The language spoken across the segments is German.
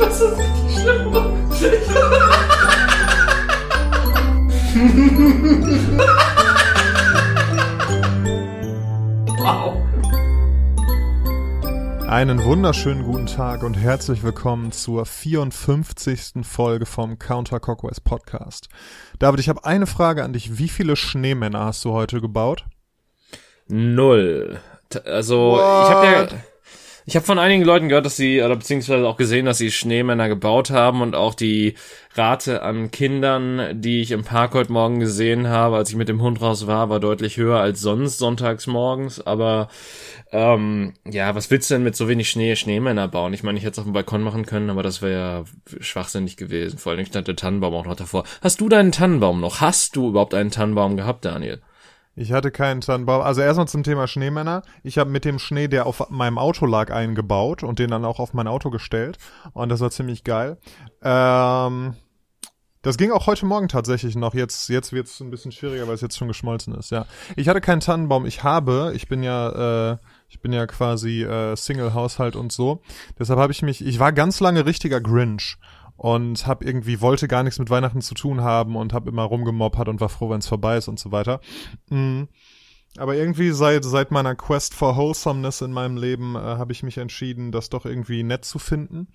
Das ist richtig schlimm. wow. Einen wunderschönen guten Tag und herzlich willkommen zur 54. Folge vom Counter Cockwise Podcast. David, ich habe eine Frage an dich. Wie viele Schneemänner hast du heute gebaut? Null. Also, What? ich habe ja ich habe von einigen Leuten gehört, dass sie, oder beziehungsweise auch gesehen, dass sie Schneemänner gebaut haben und auch die Rate an Kindern, die ich im Park heute Morgen gesehen habe, als ich mit dem Hund raus war, war deutlich höher als sonst sonntags morgens. Aber ähm, ja, was willst du denn mit so wenig Schnee Schneemänner bauen? Ich meine, ich hätte es auf dem Balkon machen können, aber das wäre ja schwachsinnig gewesen. Vor allem stand der Tannenbaum auch noch davor. Hast du deinen Tannenbaum noch? Hast du überhaupt einen Tannenbaum gehabt, Daniel? Ich hatte keinen Tannenbaum. Also erstmal zum Thema Schneemänner. Ich habe mit dem Schnee, der auf meinem Auto lag, eingebaut und den dann auch auf mein Auto gestellt. Und das war ziemlich geil. Ähm, das ging auch heute Morgen tatsächlich noch. Jetzt, jetzt wird es ein bisschen schwieriger, weil es jetzt schon geschmolzen ist, ja. Ich hatte keinen Tannenbaum. Ich habe, ich bin ja, äh, ich bin ja quasi äh, Single-Haushalt und so. Deshalb habe ich mich, ich war ganz lange richtiger Grinch und hab irgendwie wollte gar nichts mit Weihnachten zu tun haben und hab immer rumgemoppert und war froh, wenn es vorbei ist und so weiter. Mhm. Aber irgendwie seit seit meiner Quest for Wholesomeness in meinem Leben äh, habe ich mich entschieden, das doch irgendwie nett zu finden.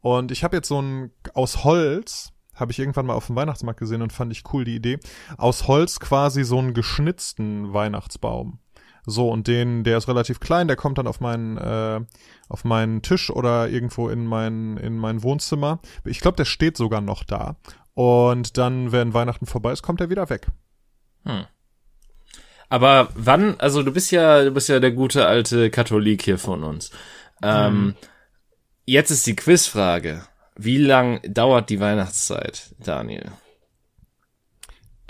Und ich habe jetzt so ein aus Holz habe ich irgendwann mal auf dem Weihnachtsmarkt gesehen und fand ich cool die Idee. Aus Holz quasi so einen geschnitzten Weihnachtsbaum. So, und den, der ist relativ klein, der kommt dann auf meinen, äh, auf meinen Tisch oder irgendwo in mein, in mein Wohnzimmer. Ich glaube, der steht sogar noch da. Und dann, wenn Weihnachten vorbei ist, kommt er wieder weg. Hm. Aber wann, also du bist ja, du bist ja der gute alte Katholik hier von uns. Ähm, hm. Jetzt ist die Quizfrage. Wie lang dauert die Weihnachtszeit, Daniel?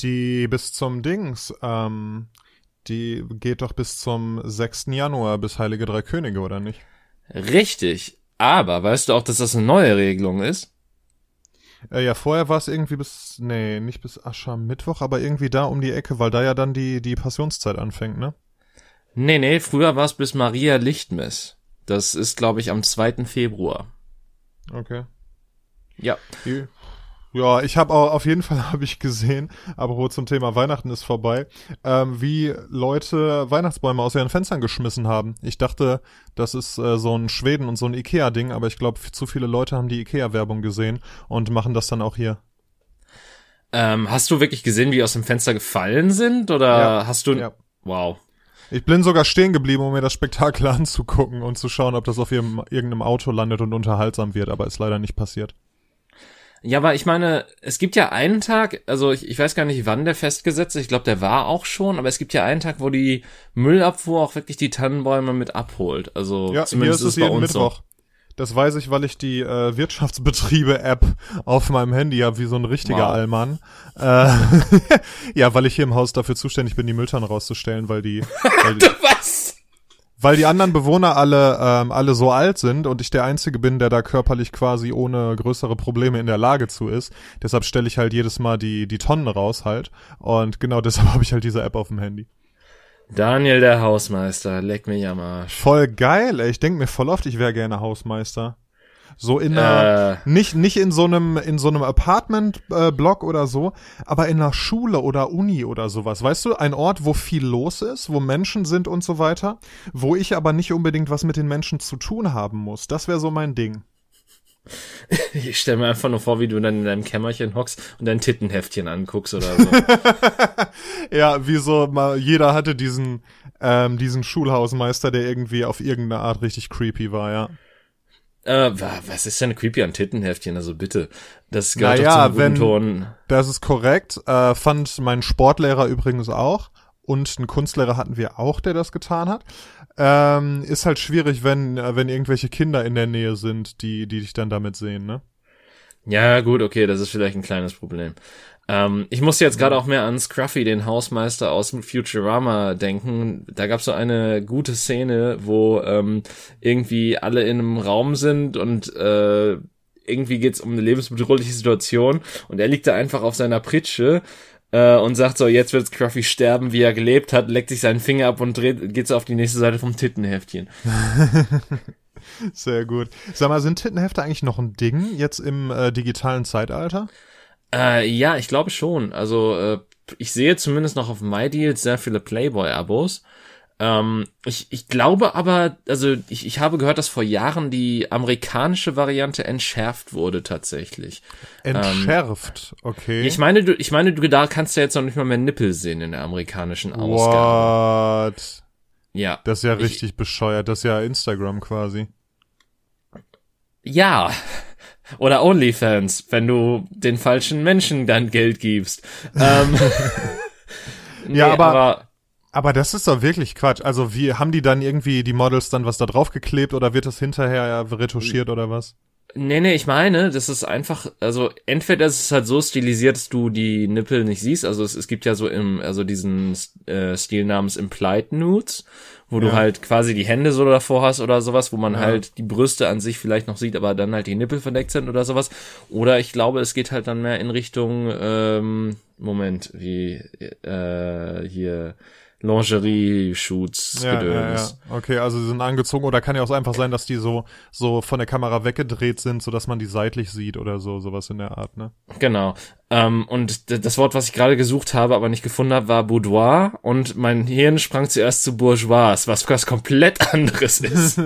Die bis zum Dings, ähm, die geht doch bis zum 6. Januar, bis Heilige Drei Könige, oder nicht? Richtig. Aber weißt du auch, dass das eine neue Regelung ist? Äh, ja, vorher war es irgendwie bis, nee, nicht bis Aschermittwoch, aber irgendwie da um die Ecke, weil da ja dann die, die Passionszeit anfängt, ne? Nee, nee, früher war es bis Maria Lichtmess. Das ist, glaube ich, am 2. Februar. Okay. Ja. Ja, ich habe auch auf jeden Fall habe ich gesehen, aber wo zum Thema Weihnachten ist vorbei, ähm, wie Leute Weihnachtsbäume aus ihren Fenstern geschmissen haben. Ich dachte, das ist äh, so ein Schweden und so ein Ikea-Ding, aber ich glaube, zu viele Leute haben die Ikea-Werbung gesehen und machen das dann auch hier. Ähm, hast du wirklich gesehen, wie die aus dem Fenster gefallen sind, oder ja, hast du? Ja. Wow. Ich bin sogar stehen geblieben, um mir das Spektakel anzugucken und zu schauen, ob das auf ihrem, irgendeinem Auto landet und unterhaltsam wird, aber ist leider nicht passiert. Ja, aber ich meine, es gibt ja einen Tag, also ich, ich weiß gar nicht, wann der festgesetzt ist, ich glaube, der war auch schon, aber es gibt ja einen Tag, wo die Müllabfuhr auch wirklich die Tannenbäume mit abholt. Also ja, zumindest hier ist es jeden Mittwoch. So. Das weiß ich, weil ich die äh, Wirtschaftsbetriebe-App auf meinem Handy habe, wie so ein richtiger wow. Allmann. Äh, ja, weil ich hier im Haus dafür zuständig bin, die Mülltonnen rauszustellen, weil die, weil die? Weil die anderen Bewohner alle, ähm, alle so alt sind und ich der Einzige bin, der da körperlich quasi ohne größere Probleme in der Lage zu ist. Deshalb stelle ich halt jedes Mal die, die Tonnen raus halt. Und genau deshalb habe ich halt diese App auf dem Handy. Daniel der Hausmeister, leck mich am Arsch. Voll geil, ey. Ich denk mir voll oft, ich wäre gerne Hausmeister. So in einer, äh. nicht, nicht in so einem, in so einem Apartment-Block äh, oder so, aber in einer Schule oder Uni oder sowas. Weißt du, ein Ort, wo viel los ist, wo Menschen sind und so weiter, wo ich aber nicht unbedingt was mit den Menschen zu tun haben muss. Das wäre so mein Ding. Ich stelle mir einfach nur vor, wie du dann in deinem Kämmerchen hockst und dein Tittenheftchen anguckst oder so. ja, wie so mal, jeder hatte diesen, ähm, diesen Schulhausmeister, der irgendwie auf irgendeine Art richtig creepy war, ja. Äh, was ist denn creepy an Tittenheftchen? Also bitte, das gehört naja, doch zum wenn, Ton. Das ist korrekt. Äh, fand mein Sportlehrer übrigens auch. Und einen Kunstlehrer hatten wir auch, der das getan hat. Ähm, ist halt schwierig, wenn, äh, wenn irgendwelche Kinder in der Nähe sind, die, die dich dann damit sehen, ne? Ja, gut, okay, das ist vielleicht ein kleines Problem. Ähm, ich musste jetzt gerade auch mehr an Scruffy, den Hausmeister aus Futurama, denken. Da gab es so eine gute Szene, wo ähm, irgendwie alle in einem Raum sind und äh, irgendwie geht's um eine lebensbedrohliche Situation und er liegt da einfach auf seiner Pritsche äh, und sagt so, jetzt wird Scruffy sterben, wie er gelebt hat, leckt sich seinen Finger ab und dreht, geht so auf die nächste Seite vom Tittenheftchen. Sehr gut. Sag mal, sind Tittenhefte eigentlich noch ein Ding jetzt im äh, digitalen Zeitalter? Äh, ja, ich glaube schon. Also äh, ich sehe zumindest noch auf MyDeals sehr viele Playboy-Abos. Ähm, ich, ich glaube aber, also ich, ich habe gehört, dass vor Jahren die amerikanische Variante entschärft wurde tatsächlich. Entschärft, ähm, okay. Ich meine, du, ich meine, du da kannst ja jetzt noch nicht mal mehr Nippel sehen in der amerikanischen Ausgabe. What? Ja. Das ist ja richtig ich, bescheuert. Das ist ja Instagram quasi. Ja. Oder OnlyFans, wenn du den falschen Menschen dein Geld gibst. ähm, nee, ja, aber, aber, aber das ist doch wirklich Quatsch. Also wie haben die dann irgendwie die Models dann was da drauf geklebt oder wird das hinterher retuschiert oder was? Nee, nee, ich meine, das ist einfach, also entweder ist es halt so stilisiert, dass du die Nippel nicht siehst, also es, es gibt ja so im, also diesen äh, Stil namens Implied Nudes, wo ja. du halt quasi die Hände so davor hast oder sowas, wo man ja. halt die Brüste an sich vielleicht noch sieht, aber dann halt die Nippel verdeckt sind oder sowas. Oder ich glaube, es geht halt dann mehr in Richtung, ähm, Moment, wie äh, hier Lingerie-Shoots ja, gedöns. Ja, ja. Okay, also sie sind angezogen oder kann ja auch einfach sein, dass die so so von der Kamera weggedreht sind, so dass man die seitlich sieht oder so, sowas in der Art, ne? Genau. Ähm, und das Wort, was ich gerade gesucht habe, aber nicht gefunden habe, war Boudoir und mein Hirn sprang zuerst zu Bourgeois, was was komplett anderes ist.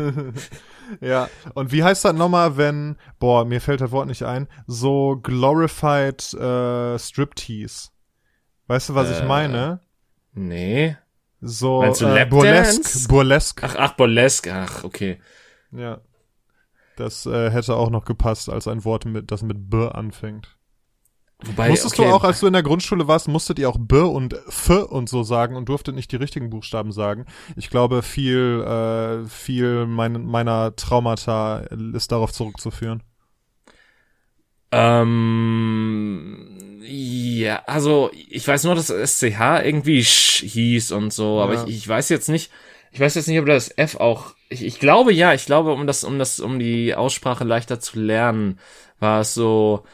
ja, und wie heißt das nochmal, wenn, boah, mir fällt das Wort nicht ein, so glorified äh, Striptease. Weißt du, was äh, ich meine? Nee. So äh, Burlesque, Burlesque. Ach, ach, Burlesque, ach, okay. Ja. Das äh, hätte auch noch gepasst als ein Wort, mit, das mit B anfängt. Wobei, Musstest okay. du auch, als du in der Grundschule warst, musstet ihr auch B und F und so sagen und durftet nicht die richtigen Buchstaben sagen. Ich glaube, viel, äh, viel mein, meiner Traumata ist darauf zurückzuführen. Ähm, ja, also ich weiß nur, dass SCH irgendwie Sch hieß und so, ja. aber ich, ich weiß jetzt nicht, ich weiß jetzt nicht, ob das F auch, ich, ich glaube ja, ich glaube, um das, um das, um die Aussprache leichter zu lernen, war es so,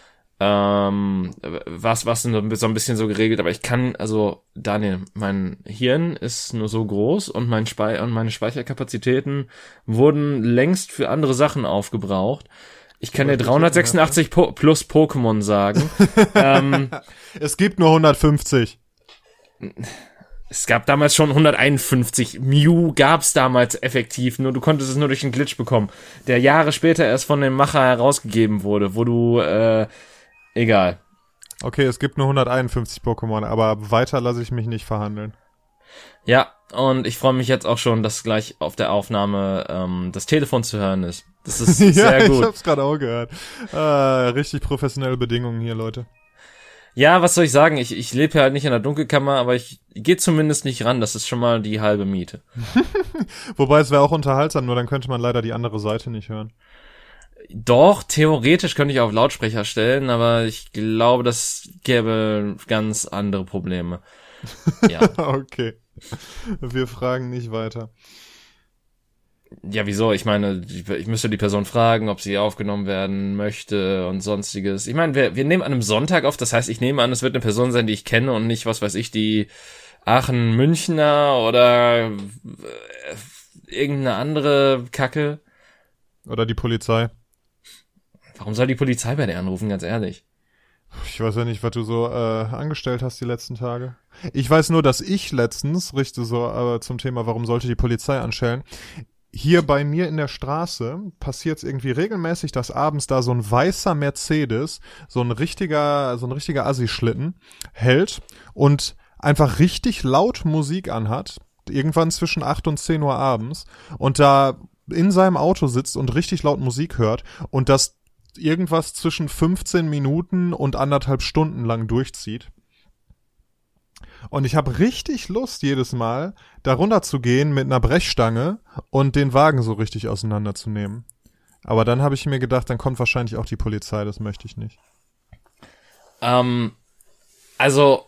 ähm, was, was so ein bisschen so geregelt, aber ich kann, also, Daniel, mein Hirn ist nur so groß und mein Spei und meine Speicherkapazitäten wurden längst für andere Sachen aufgebraucht. Ich kann dir 386 po plus Pokémon sagen. ähm, es gibt nur 150. Es gab damals schon 151. Mew gab's damals effektiv, nur du konntest es nur durch einen Glitch bekommen, der Jahre später erst von dem Macher herausgegeben wurde, wo du, äh, egal. Okay, es gibt nur 151 Pokémon, aber weiter lasse ich mich nicht verhandeln. Ja, und ich freue mich jetzt auch schon, dass gleich auf der Aufnahme ähm, das Telefon zu hören ist. Das ist ja, sehr gut. Ich hab's gerade auch gehört. Äh, richtig professionelle Bedingungen hier, Leute. Ja, was soll ich sagen? Ich, ich lebe ja halt nicht in der Dunkelkammer, aber ich gehe zumindest nicht ran. Das ist schon mal die halbe Miete. Wobei es wäre auch unterhaltsam, nur dann könnte man leider die andere Seite nicht hören. Doch, theoretisch könnte ich auf Lautsprecher stellen, aber ich glaube, das gäbe ganz andere Probleme. Ja. okay. Wir fragen nicht weiter. Ja, wieso? Ich meine, ich müsste die Person fragen, ob sie aufgenommen werden möchte und sonstiges. Ich meine, wir, wir nehmen an einem Sonntag auf, das heißt, ich nehme an, es wird eine Person sein, die ich kenne und nicht, was weiß ich, die Aachen Münchner oder äh, irgendeine andere Kacke. Oder die Polizei. Warum soll die Polizei bei dir anrufen, ganz ehrlich? Ich weiß ja nicht, was du so äh, angestellt hast die letzten Tage. Ich weiß nur, dass ich letztens, richte so äh, zum Thema, warum sollte die Polizei anstellen, hier bei mir in der Straße passiert es irgendwie regelmäßig, dass abends da so ein weißer Mercedes, so ein richtiger, so ein richtiger Assi-Schlitten hält und einfach richtig laut Musik anhat, irgendwann zwischen 8 und 10 Uhr abends und da in seinem Auto sitzt und richtig laut Musik hört und das irgendwas zwischen 15 Minuten und anderthalb Stunden lang durchzieht. Und ich habe richtig Lust jedes Mal, darunter zu gehen mit einer Brechstange und den Wagen so richtig auseinanderzunehmen. Aber dann habe ich mir gedacht, dann kommt wahrscheinlich auch die Polizei, das möchte ich nicht. Ähm, also,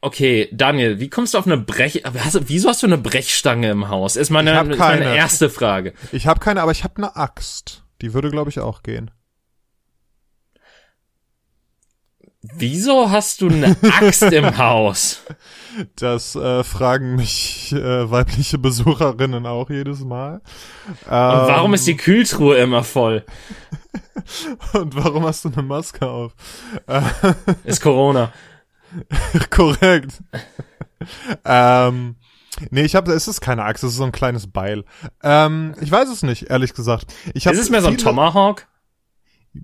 okay, Daniel, wie kommst du auf eine Brech... Hast, wieso hast du eine Brechstange im Haus? Ist meine, ist meine erste Frage. Ich habe keine, aber ich habe eine Axt. Die würde, glaube ich, auch gehen. Wieso hast du eine Axt im Haus? Das äh, fragen mich äh, weibliche Besucherinnen auch jedes Mal. Ähm, Und warum ist die Kühltruhe immer voll? Und warum hast du eine Maske auf? ist Corona. Korrekt. ähm, nee, ich habe, es ist keine Axt, es ist so ein kleines Beil. Ähm, ich weiß es nicht, ehrlich gesagt. Ich hab ist es mehr so ein Tomahawk?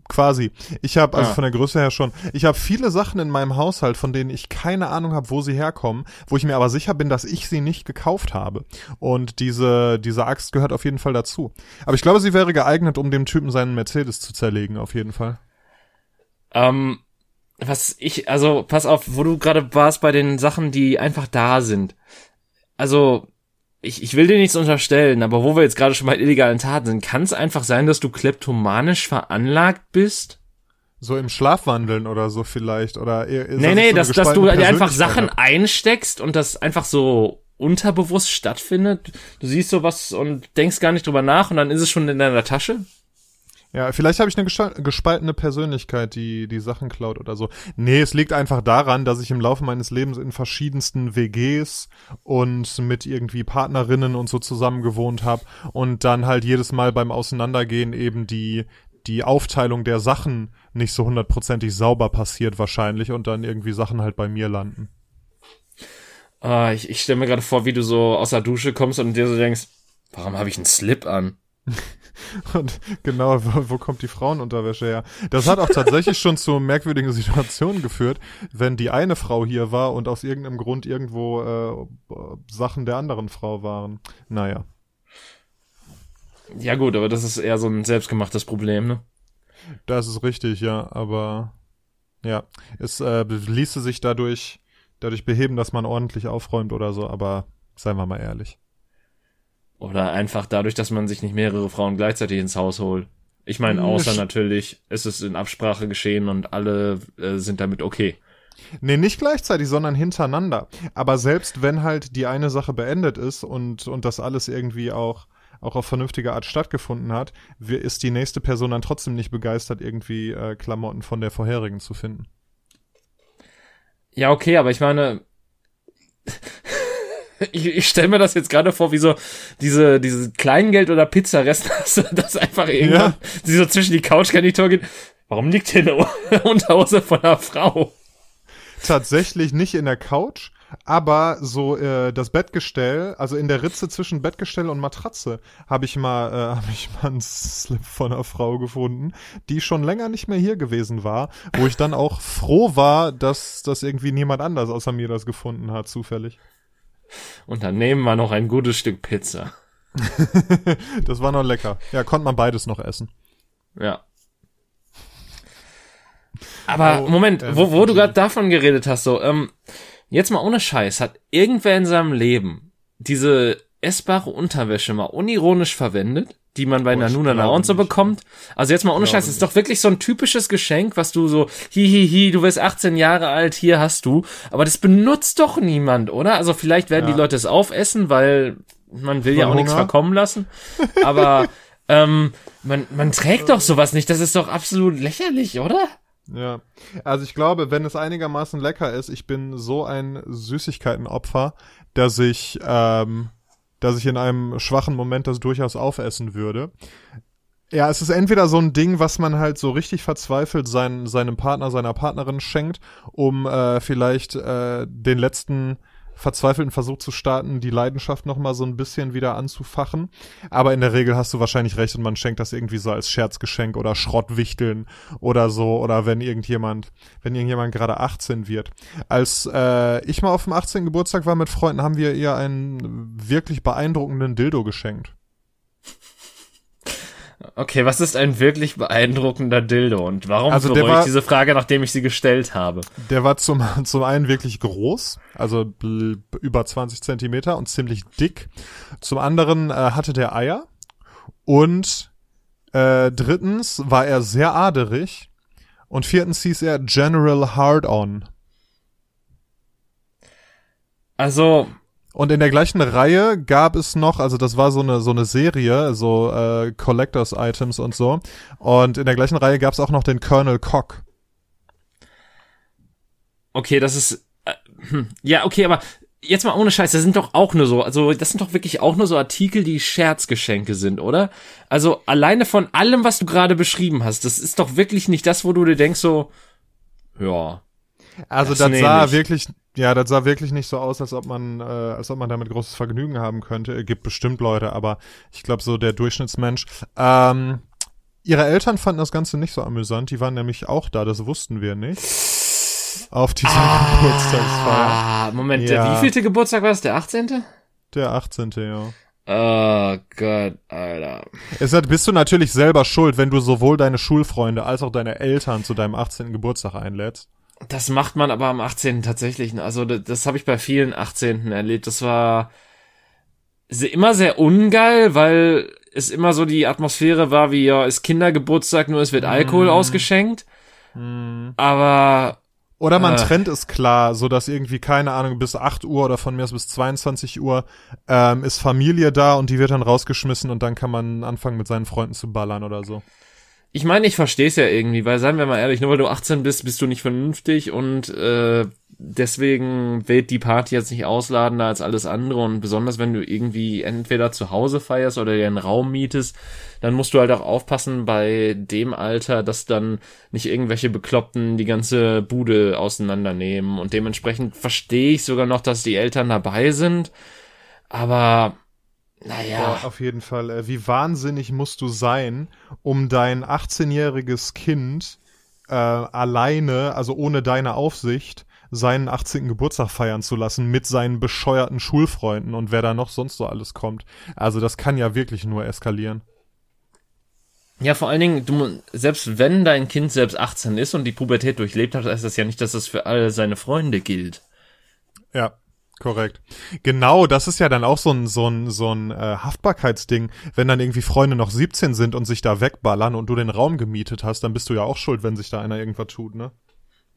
Quasi. Ich habe also ah. von der Größe her schon. Ich habe viele Sachen in meinem Haushalt, von denen ich keine Ahnung habe, wo sie herkommen, wo ich mir aber sicher bin, dass ich sie nicht gekauft habe. Und diese diese Axt gehört auf jeden Fall dazu. Aber ich glaube, sie wäre geeignet, um dem Typen seinen Mercedes zu zerlegen, auf jeden Fall. Ähm, was ich also pass auf, wo du gerade warst bei den Sachen, die einfach da sind. Also ich, ich will dir nichts unterstellen, aber wo wir jetzt gerade schon bei illegalen Taten sind, kann es einfach sein, dass du kleptomanisch veranlagt bist? So im Schlafwandeln oder so vielleicht oder eher, Nee, nee, so dass, dass du dir einfach Sachen einsteckst und das einfach so unterbewusst stattfindet. Du siehst sowas und denkst gar nicht drüber nach und dann ist es schon in deiner Tasche. Ja, vielleicht habe ich eine gespaltene Persönlichkeit, die die Sachen klaut oder so. Nee, es liegt einfach daran, dass ich im Laufe meines Lebens in verschiedensten WGs und mit irgendwie Partnerinnen und so zusammen gewohnt habe und dann halt jedes Mal beim Auseinandergehen eben die die Aufteilung der Sachen nicht so hundertprozentig sauber passiert wahrscheinlich und dann irgendwie Sachen halt bei mir landen. Ah, ich, ich stelle mir gerade vor, wie du so aus der Dusche kommst und dir so denkst, warum habe ich einen Slip an? Und genau, wo, wo kommt die Frauenunterwäsche her? Das hat auch tatsächlich schon zu merkwürdigen Situationen geführt, wenn die eine Frau hier war und aus irgendeinem Grund irgendwo äh, Sachen der anderen Frau waren. Naja. Ja gut, aber das ist eher so ein selbstgemachtes Problem, ne? Das ist richtig, ja, aber ja, es äh, ließe sich dadurch, dadurch beheben, dass man ordentlich aufräumt oder so, aber seien wir mal ehrlich. Oder einfach dadurch, dass man sich nicht mehrere Frauen gleichzeitig ins Haus holt. Ich meine, hm, außer natürlich, es ist in Absprache geschehen und alle äh, sind damit okay. Nee, nicht gleichzeitig, sondern hintereinander. Aber selbst wenn halt die eine Sache beendet ist und, und das alles irgendwie auch, auch auf vernünftige Art stattgefunden hat, ist die nächste Person dann trotzdem nicht begeistert, irgendwie äh, Klamotten von der vorherigen zu finden. Ja, okay, aber ich meine, ich, ich stelle mir das jetzt gerade vor, wie so diese, diese Kleingeld- oder Pizzarest, das einfach irgendwann, ja. die so zwischen die Couchgarnitur geht. Warum liegt hier eine Unterhose von einer Frau? Tatsächlich nicht in der Couch, aber so äh, das Bettgestell, also in der Ritze zwischen Bettgestell und Matratze, habe ich mal, äh, habe ich mal einen Slip von einer Frau gefunden, die schon länger nicht mehr hier gewesen war, wo ich dann auch froh war, dass dass irgendwie niemand anders außer mir das gefunden hat, zufällig. Und dann nehmen wir noch ein gutes Stück Pizza. das war noch lecker. Ja, konnte man beides noch essen. Ja. Aber oh, Moment, äh, wo, wo du gerade davon geredet hast, so, ähm, jetzt mal ohne Scheiß, hat irgendwer in seinem Leben diese essbare Unterwäsche mal unironisch verwendet? Die man bei oh, Nanuna Na und so bekommt. Also jetzt mal ohne Scheiß, ist doch wirklich so ein typisches Geschenk, was du so, hihihi, hi, hi, du wirst 18 Jahre alt, hier hast du. Aber das benutzt doch niemand, oder? Also vielleicht werden ja. die Leute es aufessen, weil man will Von ja auch nichts verkommen lassen. Aber ähm, man, man trägt doch sowas nicht. Das ist doch absolut lächerlich, oder? Ja, also ich glaube, wenn es einigermaßen lecker ist, ich bin so ein Süßigkeitenopfer, dass ich ähm, dass ich in einem schwachen Moment das durchaus aufessen würde. Ja, es ist entweder so ein Ding, was man halt so richtig verzweifelt sein, seinem Partner, seiner Partnerin schenkt, um äh, vielleicht äh, den letzten verzweifelten Versuch zu starten, die Leidenschaft nochmal so ein bisschen wieder anzufachen. Aber in der Regel hast du wahrscheinlich recht und man schenkt das irgendwie so als Scherzgeschenk oder Schrottwichteln oder so oder wenn irgendjemand, wenn irgendjemand gerade 18 wird. Als äh, ich mal auf dem 18. Geburtstag war mit Freunden, haben wir ihr einen wirklich beeindruckenden Dildo geschenkt. Okay, was ist ein wirklich beeindruckender Dildo und warum also bereue war, ich diese Frage, nachdem ich sie gestellt habe? Der war zum, zum einen wirklich groß, also über 20 Zentimeter und ziemlich dick. Zum anderen äh, hatte der Eier und äh, drittens war er sehr aderig und viertens hieß er General Hard-On. Also, und in der gleichen Reihe gab es noch, also das war so eine so eine Serie, so äh, Collectors Items und so. Und in der gleichen Reihe gab es auch noch den Colonel Cock. Okay, das ist. Äh, hm, ja, okay, aber jetzt mal ohne Scheiß, das sind doch auch nur so, also das sind doch wirklich auch nur so Artikel, die Scherzgeschenke sind, oder? Also alleine von allem, was du gerade beschrieben hast, das ist doch wirklich nicht das, wo du dir denkst so, ja. Also das, das sah ich. wirklich, ja, das sah wirklich nicht so aus, als ob man, äh, als ob man damit großes Vergnügen haben könnte. Es gibt bestimmt Leute, aber ich glaube so der Durchschnittsmensch. Ähm, ihre Eltern fanden das Ganze nicht so amüsant. Die waren nämlich auch da, das wussten wir nicht auf dieser ah, Geburtstagsfeier. Moment, ja. der wievielte Geburtstag war das? Der 18.? Der 18. ja. Oh Gott, Alter. Es hat, bist du natürlich selber schuld, wenn du sowohl deine Schulfreunde als auch deine Eltern zu deinem 18. Geburtstag einlädst. Das macht man aber am 18. tatsächlich. Also das, das habe ich bei vielen 18. erlebt. Das war immer sehr ungeil, weil es immer so die Atmosphäre war wie, ja, ist Kindergeburtstag, nur es wird Alkohol mm. ausgeschenkt. Mm. Aber oder man äh. trennt es klar, so dass irgendwie, keine Ahnung, bis 8 Uhr oder von mir aus bis 22 Uhr ähm, ist Familie da und die wird dann rausgeschmissen und dann kann man anfangen mit seinen Freunden zu ballern oder so. Ich meine, ich verstehe es ja irgendwie, weil seien wir mal ehrlich, nur weil du 18 bist, bist du nicht vernünftig und äh, deswegen wird die Party jetzt nicht ausladender als alles andere und besonders wenn du irgendwie entweder zu Hause feierst oder dir einen Raum mietest, dann musst du halt auch aufpassen bei dem Alter, dass dann nicht irgendwelche Bekloppten die ganze Bude auseinandernehmen und dementsprechend verstehe ich sogar noch, dass die Eltern dabei sind, aber naja. Ja, auf jeden Fall. Äh, wie wahnsinnig musst du sein, um dein 18-jähriges Kind äh, alleine, also ohne deine Aufsicht, seinen 18. Geburtstag feiern zu lassen mit seinen bescheuerten Schulfreunden und wer da noch sonst so alles kommt. Also das kann ja wirklich nur eskalieren. Ja, vor allen Dingen, du, selbst wenn dein Kind selbst 18 ist und die Pubertät durchlebt hat, heißt das ja nicht, dass das für alle seine Freunde gilt. Ja, korrekt. Genau, das ist ja dann auch so ein, so ein, so ein äh, Haftbarkeitsding. Wenn dann irgendwie Freunde noch 17 sind und sich da wegballern und du den Raum gemietet hast, dann bist du ja auch schuld, wenn sich da einer irgendwas tut, ne?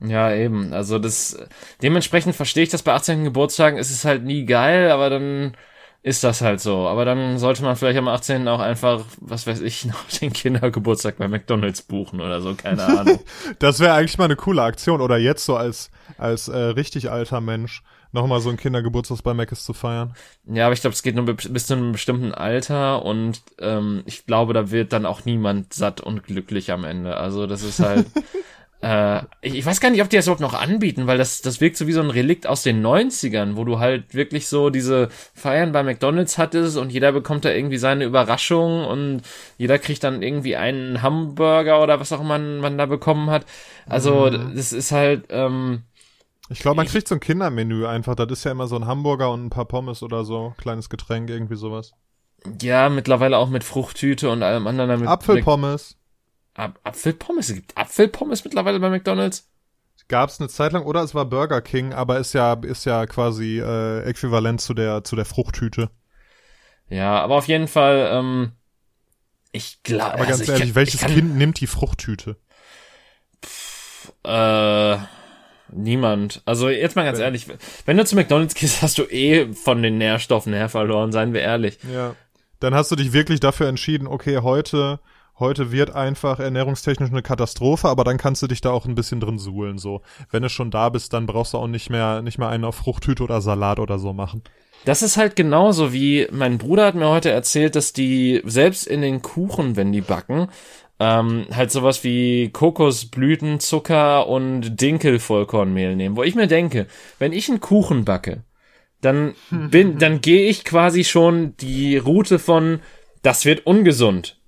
Ja, eben. Also das dementsprechend verstehe ich das bei 18. Geburtstagen, ist es halt nie geil, aber dann ist das halt so. Aber dann sollte man vielleicht am 18. auch einfach, was weiß ich, noch den Kindergeburtstag bei McDonalds buchen oder so, keine Ahnung. das wäre eigentlich mal eine coole Aktion. Oder jetzt so als, als äh, richtig alter Mensch nochmal so ein Kindergeburtstag bei Mc's zu feiern. Ja, aber ich glaube, es geht nur bis zu einem bestimmten Alter und ähm, ich glaube, da wird dann auch niemand satt und glücklich am Ende. Also das ist halt. Äh, ich weiß gar nicht, ob die das überhaupt noch anbieten, weil das, das wirkt so wie so ein Relikt aus den 90ern, wo du halt wirklich so diese Feiern bei McDonalds hattest und jeder bekommt da irgendwie seine Überraschung und jeder kriegt dann irgendwie einen Hamburger oder was auch immer man, man da bekommen hat. Also, mhm. das ist halt, ähm, ich glaube, man kriegt so ein Kindermenü einfach. Das ist ja immer so ein Hamburger und ein paar Pommes oder so. Kleines Getränk, irgendwie sowas. Ja, mittlerweile auch mit Fruchttüte und allem anderen. Damit Apfelpommes. Ab Apfelpommes? Es gibt Apfelpommes mittlerweile bei McDonalds? Gab es eine Zeit lang oder es war Burger King, aber ist ja ist ja quasi äh, äquivalent zu der zu der Fruchttüte. Ja, aber auf jeden Fall. Ähm, ich glaube. Aber ganz also ehrlich, kann, welches kann, Kind nimmt die Fruchttüte? Pff, äh, niemand. Also jetzt mal ganz wenn, ehrlich, wenn du zu McDonalds gehst, hast du eh von den Nährstoffen her verloren, seien wir ehrlich. Ja. Dann hast du dich wirklich dafür entschieden, okay, heute heute wird einfach ernährungstechnisch eine Katastrophe, aber dann kannst du dich da auch ein bisschen drin suhlen, so. Wenn du schon da bist, dann brauchst du auch nicht mehr, nicht mehr einen auf Fruchthüte oder Salat oder so machen. Das ist halt genauso wie mein Bruder hat mir heute erzählt, dass die selbst in den Kuchen, wenn die backen, ähm, halt sowas wie Kokosblütenzucker und Dinkelvollkornmehl nehmen, wo ich mir denke, wenn ich einen Kuchen backe, dann bin, dann gehe ich quasi schon die Route von, das wird ungesund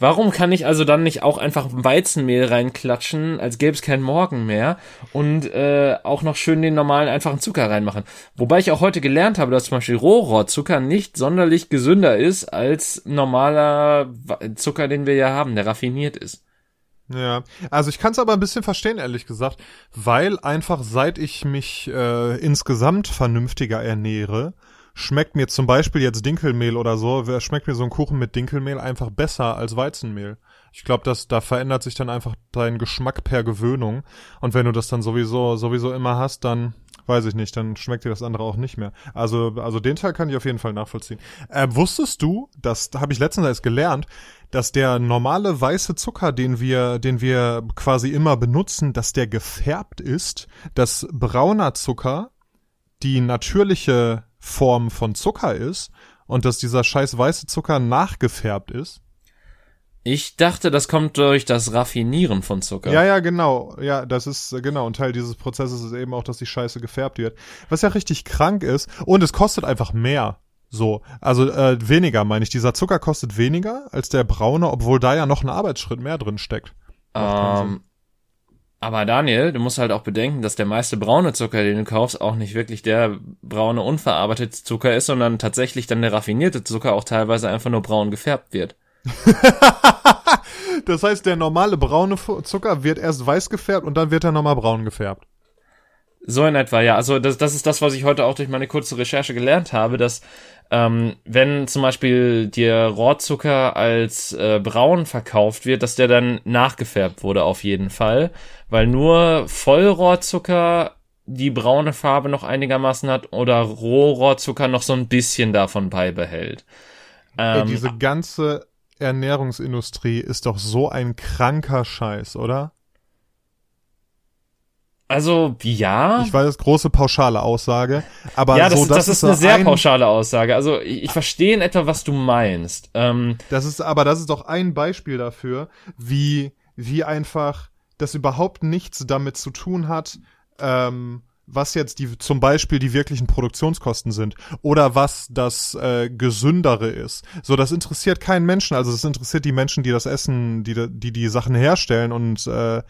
Warum kann ich also dann nicht auch einfach Weizenmehl reinklatschen, als gäbe es keinen Morgen mehr und äh, auch noch schön den normalen einfachen Zucker reinmachen? Wobei ich auch heute gelernt habe, dass zum Beispiel Rohrzucker nicht sonderlich gesünder ist als normaler Zucker, den wir ja haben, der raffiniert ist. Ja, also ich kann es aber ein bisschen verstehen, ehrlich gesagt, weil einfach seit ich mich äh, insgesamt vernünftiger ernähre, schmeckt mir zum Beispiel jetzt Dinkelmehl oder so, schmeckt mir so ein Kuchen mit Dinkelmehl einfach besser als Weizenmehl. Ich glaube, dass da verändert sich dann einfach dein Geschmack per Gewöhnung. Und wenn du das dann sowieso, sowieso immer hast, dann weiß ich nicht, dann schmeckt dir das andere auch nicht mehr. Also, also den Teil kann ich auf jeden Fall nachvollziehen. Äh, wusstest du, das habe ich letztens erst gelernt, dass der normale weiße Zucker, den wir, den wir quasi immer benutzen, dass der gefärbt ist, dass brauner Zucker die natürliche Form von Zucker ist und dass dieser scheiß weiße Zucker nachgefärbt ist? Ich dachte, das kommt durch das Raffinieren von Zucker. Ja, ja, genau. Ja, das ist genau. Und Teil dieses Prozesses ist eben auch, dass die Scheiße gefärbt wird. Was ja richtig krank ist. Und es kostet einfach mehr. So, also äh, weniger meine ich. Dieser Zucker kostet weniger als der braune, obwohl da ja noch ein Arbeitsschritt mehr drin steckt. Ähm, aber Daniel, du musst halt auch bedenken, dass der meiste braune Zucker, den du kaufst, auch nicht wirklich der braune unverarbeitete Zucker ist, sondern tatsächlich dann der raffinierte Zucker auch teilweise einfach nur braun gefärbt wird. das heißt, der normale braune Zucker wird erst weiß gefärbt und dann wird er nochmal braun gefärbt. So in etwa, ja. Also das, das ist das, was ich heute auch durch meine kurze Recherche gelernt habe, dass ähm, wenn zum Beispiel dir Rohrzucker als äh, braun verkauft wird, dass der dann nachgefärbt wurde auf jeden Fall, weil nur Vollrohrzucker die braune Farbe noch einigermaßen hat oder Rohrohrzucker noch so ein bisschen davon beibehält. Ähm, Ey, diese ganze Ernährungsindustrie ist doch so ein kranker Scheiß, oder? Also, ja. Ich weiß, große pauschale Aussage, aber ja, das, so, das, das ist eine sehr ein, pauschale Aussage. Also, ich, ich verstehe in etwa, was du meinst. Ähm, das ist, aber das ist doch ein Beispiel dafür, wie, wie einfach das überhaupt nichts damit zu tun hat, ähm, was jetzt die zum Beispiel die wirklichen Produktionskosten sind oder was das äh, gesündere ist. So, das interessiert keinen Menschen. Also das interessiert die Menschen, die das essen, die die die Sachen herstellen und äh,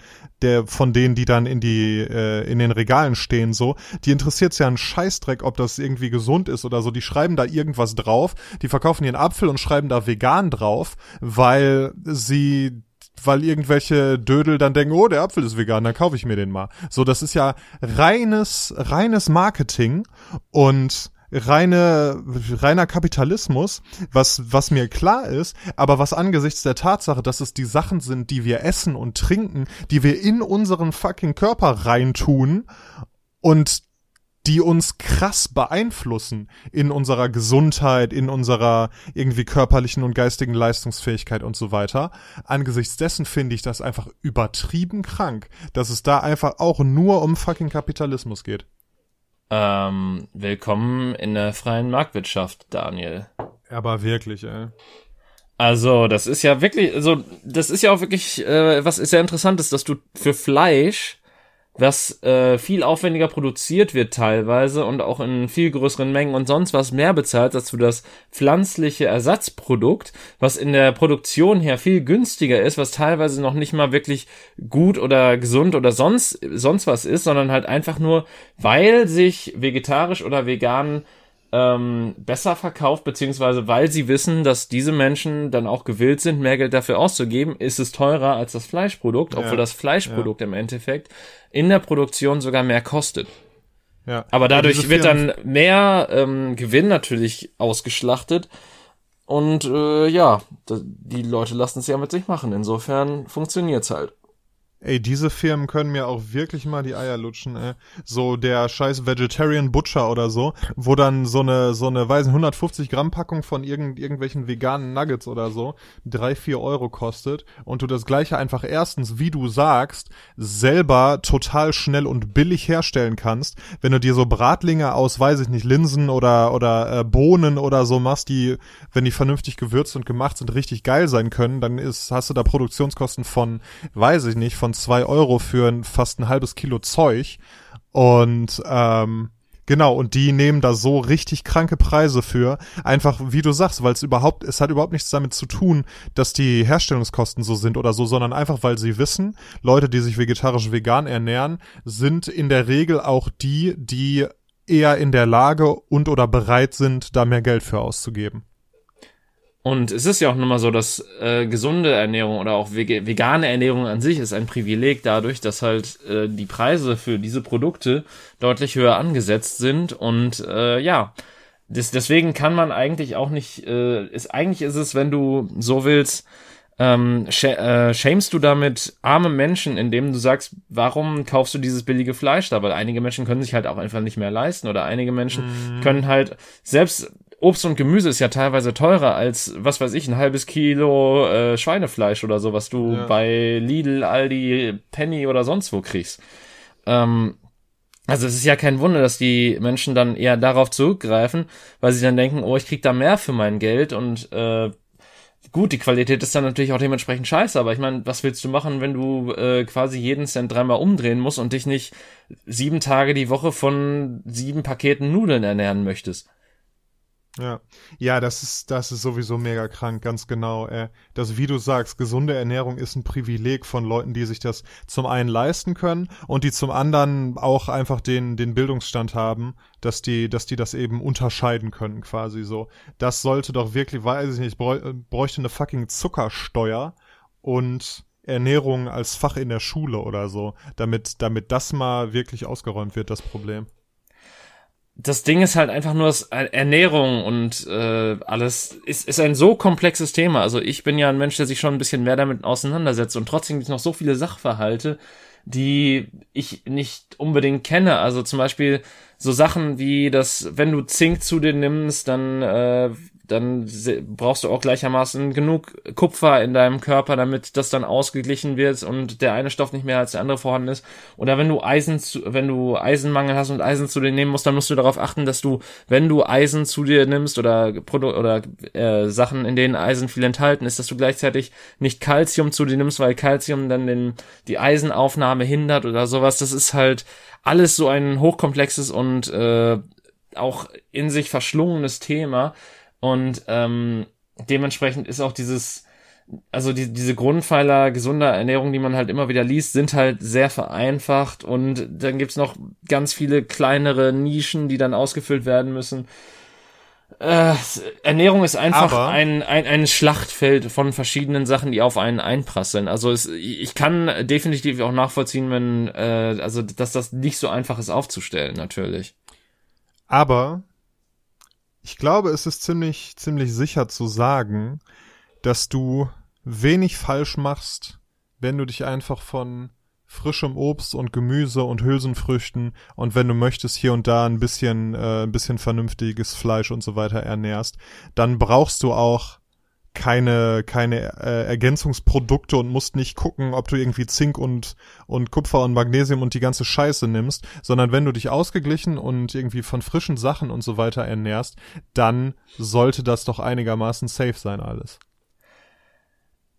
der von denen, die dann in die äh, in den Regalen stehen. So, die interessiert ja einen Scheißdreck, ob das irgendwie gesund ist oder so. Die schreiben da irgendwas drauf. Die verkaufen ihren Apfel und schreiben da vegan drauf, weil sie weil irgendwelche Dödel dann denken, oh, der Apfel ist vegan, dann kaufe ich mir den mal. So, das ist ja reines, reines Marketing und reine, reiner Kapitalismus, was, was mir klar ist, aber was angesichts der Tatsache, dass es die Sachen sind, die wir essen und trinken, die wir in unseren fucking Körper reintun und die uns krass beeinflussen in unserer Gesundheit, in unserer irgendwie körperlichen und geistigen Leistungsfähigkeit und so weiter. Angesichts dessen finde ich das einfach übertrieben krank, dass es da einfach auch nur um fucking Kapitalismus geht. Ähm, willkommen in der freien Marktwirtschaft, Daniel. Aber wirklich, ey. Also, das ist ja wirklich, also, das ist ja auch wirklich, äh, was ist ja interessant ist, dass du für Fleisch was äh, viel aufwendiger produziert wird teilweise und auch in viel größeren Mengen und sonst was mehr bezahlt als für das pflanzliche Ersatzprodukt, was in der Produktion her viel günstiger ist, was teilweise noch nicht mal wirklich gut oder gesund oder sonst sonst was ist, sondern halt einfach nur, weil sich vegetarisch oder vegan ähm, besser verkauft, beziehungsweise weil sie wissen, dass diese Menschen dann auch gewillt sind, mehr Geld dafür auszugeben, ist es teurer als das Fleischprodukt, obwohl ja, das Fleischprodukt ja. im Endeffekt in der Produktion sogar mehr kostet. Ja. Aber dadurch wird dann mehr ähm, Gewinn natürlich ausgeschlachtet. Und äh, ja, die Leute lassen es ja mit sich machen. Insofern funktioniert's halt. Ey, diese Firmen können mir auch wirklich mal die Eier lutschen, ey. So der scheiß Vegetarian Butcher oder so, wo dann so eine, so eine, weiß nicht, 150 Gramm Packung von irgend, irgendwelchen veganen Nuggets oder so drei, vier Euro kostet und du das gleiche einfach erstens, wie du sagst, selber total schnell und billig herstellen kannst, wenn du dir so Bratlinge aus, weiß ich nicht, Linsen oder, oder äh, Bohnen oder so machst, die, wenn die vernünftig gewürzt und gemacht sind, richtig geil sein können, dann ist, hast du da Produktionskosten von, weiß ich nicht, von von zwei Euro für ein, fast ein halbes Kilo Zeug. Und ähm, Genau, und die nehmen da so richtig kranke Preise für. Einfach, wie du sagst, weil es überhaupt, es hat überhaupt nichts damit zu tun, dass die Herstellungskosten so sind oder so, sondern einfach, weil sie wissen, Leute, die sich vegetarisch vegan ernähren, sind in der Regel auch die, die eher in der Lage und oder bereit sind, da mehr Geld für auszugeben. Und es ist ja auch nun mal so, dass äh, gesunde Ernährung oder auch vegane Ernährung an sich ist ein Privileg dadurch, dass halt äh, die Preise für diese Produkte deutlich höher angesetzt sind. Und äh, ja, des, deswegen kann man eigentlich auch nicht, äh, ist, eigentlich ist es, wenn du so willst, ähm, sch äh, shamest du damit arme Menschen, indem du sagst, warum kaufst du dieses billige Fleisch da? Weil einige Menschen können sich halt auch einfach nicht mehr leisten oder einige Menschen mm. können halt selbst Obst und Gemüse ist ja teilweise teurer als, was weiß ich, ein halbes Kilo äh, Schweinefleisch oder so, was du ja. bei Lidl, Aldi, Penny oder sonst wo kriegst. Ähm, also es ist ja kein Wunder, dass die Menschen dann eher darauf zurückgreifen, weil sie dann denken, oh, ich krieg da mehr für mein Geld und äh, gut, die Qualität ist dann natürlich auch dementsprechend scheiße, aber ich meine, was willst du machen, wenn du äh, quasi jeden Cent dreimal umdrehen musst und dich nicht sieben Tage die Woche von sieben Paketen Nudeln ernähren möchtest? Ja, ja, das ist, das ist sowieso mega krank, ganz genau. Äh, das, wie du sagst, gesunde Ernährung ist ein Privileg von Leuten, die sich das zum einen leisten können und die zum anderen auch einfach den, den Bildungsstand haben, dass die, dass die das eben unterscheiden können, quasi so. Das sollte doch wirklich, weiß ich nicht, bräuchte eine fucking Zuckersteuer und Ernährung als Fach in der Schule oder so, damit, damit das mal wirklich ausgeräumt wird, das Problem das Ding ist halt einfach nur das Ernährung und äh, alles ist, ist ein so komplexes Thema. Also ich bin ja ein Mensch, der sich schon ein bisschen mehr damit auseinandersetzt und trotzdem gibt es noch so viele Sachverhalte, die ich nicht unbedingt kenne. Also zum Beispiel so Sachen wie, dass wenn du Zink zu dir nimmst, dann äh, dann brauchst du auch gleichermaßen genug Kupfer in deinem Körper, damit das dann ausgeglichen wird und der eine Stoff nicht mehr als der andere vorhanden ist. Oder wenn du Eisen, zu, wenn du Eisenmangel hast und Eisen zu dir nehmen musst, dann musst du darauf achten, dass du, wenn du Eisen zu dir nimmst oder Produ oder äh, Sachen, in denen Eisen viel enthalten ist, dass du gleichzeitig nicht Calcium zu dir nimmst, weil Calcium dann den, die Eisenaufnahme hindert oder sowas. Das ist halt alles so ein hochkomplexes und äh, auch in sich verschlungenes Thema und ähm, dementsprechend ist auch dieses, also die, diese Grundpfeiler gesunder Ernährung, die man halt immer wieder liest, sind halt sehr vereinfacht und dann gibt's noch ganz viele kleinere Nischen, die dann ausgefüllt werden müssen. Äh, Ernährung ist einfach ein, ein, ein Schlachtfeld von verschiedenen Sachen, die auf einen einprasseln. Also es, ich kann definitiv auch nachvollziehen, wenn, äh, also dass das nicht so einfach ist aufzustellen, natürlich. Aber ich glaube, es ist ziemlich, ziemlich sicher zu sagen, dass du wenig falsch machst, wenn du dich einfach von frischem Obst und Gemüse und Hülsenfrüchten und wenn du möchtest hier und da ein bisschen äh, ein bisschen vernünftiges Fleisch und so weiter ernährst, dann brauchst du auch keine, keine äh, Ergänzungsprodukte und musst nicht gucken, ob du irgendwie Zink und, und Kupfer und Magnesium und die ganze Scheiße nimmst, sondern wenn du dich ausgeglichen und irgendwie von frischen Sachen und so weiter ernährst, dann sollte das doch einigermaßen safe sein alles.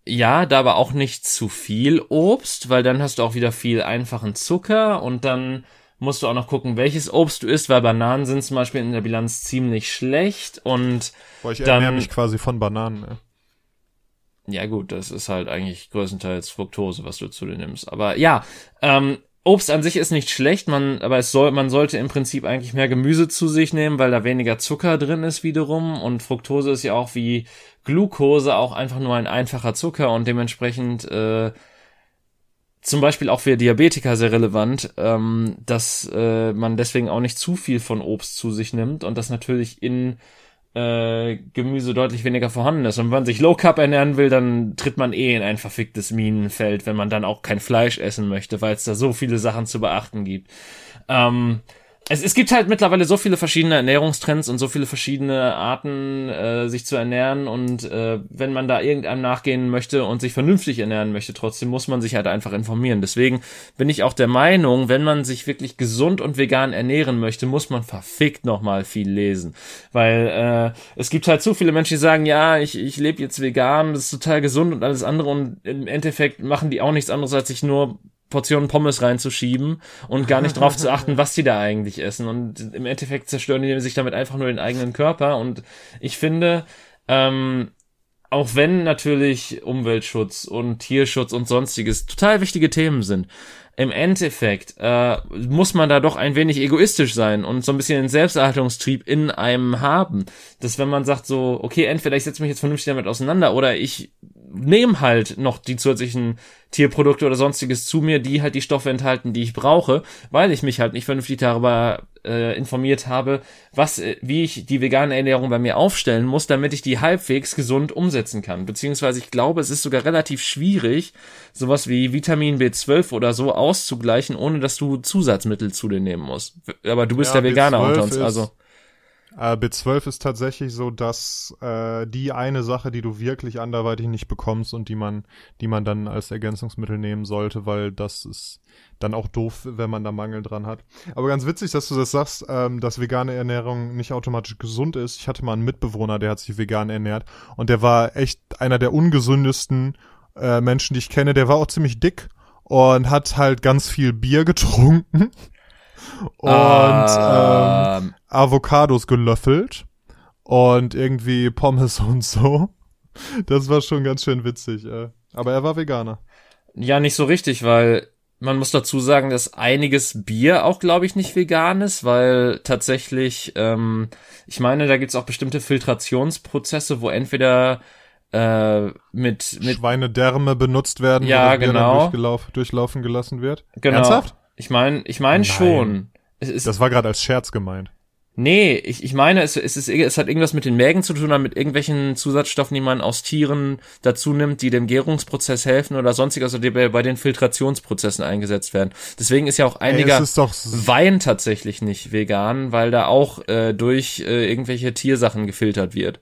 Ja, da aber auch nicht zu viel Obst, weil dann hast du auch wieder viel einfachen Zucker und dann musst du auch noch gucken, welches Obst du isst, weil Bananen sind zum Beispiel in der Bilanz ziemlich schlecht und Boah, ich dann, ernähre mich quasi von Bananen. Ne? Ja gut, das ist halt eigentlich größtenteils Fructose, was du zu dir nimmst. Aber ja, ähm, Obst an sich ist nicht schlecht, man, aber es soll, man sollte im Prinzip eigentlich mehr Gemüse zu sich nehmen, weil da weniger Zucker drin ist wiederum und Fructose ist ja auch wie Glucose auch einfach nur ein einfacher Zucker und dementsprechend äh, zum Beispiel auch für Diabetiker sehr relevant, ähm, dass äh, man deswegen auch nicht zu viel von Obst zu sich nimmt und das natürlich in äh, Gemüse deutlich weniger vorhanden ist. Und wenn man sich Low Carb ernähren will, dann tritt man eh in ein verficktes Minenfeld, wenn man dann auch kein Fleisch essen möchte, weil es da so viele Sachen zu beachten gibt. Ähm, es, es gibt halt mittlerweile so viele verschiedene Ernährungstrends und so viele verschiedene Arten, äh, sich zu ernähren. Und äh, wenn man da irgendeinem nachgehen möchte und sich vernünftig ernähren möchte, trotzdem muss man sich halt einfach informieren. Deswegen bin ich auch der Meinung, wenn man sich wirklich gesund und vegan ernähren möchte, muss man verfickt nochmal viel lesen. Weil äh, es gibt halt zu viele Menschen, die sagen, ja, ich, ich lebe jetzt vegan, das ist total gesund und alles andere. Und im Endeffekt machen die auch nichts anderes, als sich nur Portionen Pommes reinzuschieben und gar nicht drauf zu achten, was die da eigentlich essen. Und im Endeffekt zerstören die sich damit einfach nur den eigenen Körper. Und ich finde, ähm, auch wenn natürlich Umweltschutz und Tierschutz und sonstiges total wichtige Themen sind, im Endeffekt äh, muss man da doch ein wenig egoistisch sein und so ein bisschen den Selbsterhaltungstrieb in einem haben. Dass wenn man sagt so, okay, entweder ich setze mich jetzt vernünftig damit auseinander oder ich nehme halt noch die zusätzlichen Tierprodukte oder sonstiges zu mir, die halt die Stoffe enthalten, die ich brauche, weil ich mich halt nicht vernünftig darüber äh, informiert habe, was, äh, wie ich die vegane Ernährung bei mir aufstellen muss, damit ich die halbwegs gesund umsetzen kann. Beziehungsweise ich glaube, es ist sogar relativ schwierig, sowas wie Vitamin B12 oder so auszugleichen, ohne dass du Zusatzmittel zu dir nehmen musst. Aber du bist ja, der Veganer unter uns, also. Äh, B12 ist tatsächlich so, dass äh, die eine Sache, die du wirklich anderweitig nicht bekommst und die man, die man dann als Ergänzungsmittel nehmen sollte, weil das ist dann auch doof, wenn man da Mangel dran hat. Aber ganz witzig, dass du das sagst, ähm, dass vegane Ernährung nicht automatisch gesund ist. Ich hatte mal einen Mitbewohner, der hat sich vegan ernährt und der war echt einer der ungesündesten äh, Menschen, die ich kenne. Der war auch ziemlich dick und hat halt ganz viel Bier getrunken und ähm, ähm, Avocados gelöffelt und irgendwie Pommes und so. Das war schon ganz schön witzig. Äh. Aber er war Veganer. Ja, nicht so richtig, weil man muss dazu sagen, dass einiges Bier auch, glaube ich, nicht vegan ist, weil tatsächlich, ähm, ich meine, da gibt's auch bestimmte Filtrationsprozesse, wo entweder äh, mit, mit Schweinedärme benutzt werden, ja, genau. durchlaufen gelassen wird. Genau. Ernsthaft? Ich meine, ich meine schon. Es ist, das war gerade als Scherz gemeint. Nee, ich, ich meine, es, es, ist, es hat irgendwas mit den Mägen zu tun, oder mit irgendwelchen Zusatzstoffen, die man aus Tieren dazu nimmt, die dem Gärungsprozess helfen oder sonstiges, also die bei, den Filtrationsprozessen eingesetzt werden. Deswegen ist ja auch einiger Ey, Wein tatsächlich nicht vegan, weil da auch äh, durch äh, irgendwelche Tiersachen gefiltert wird.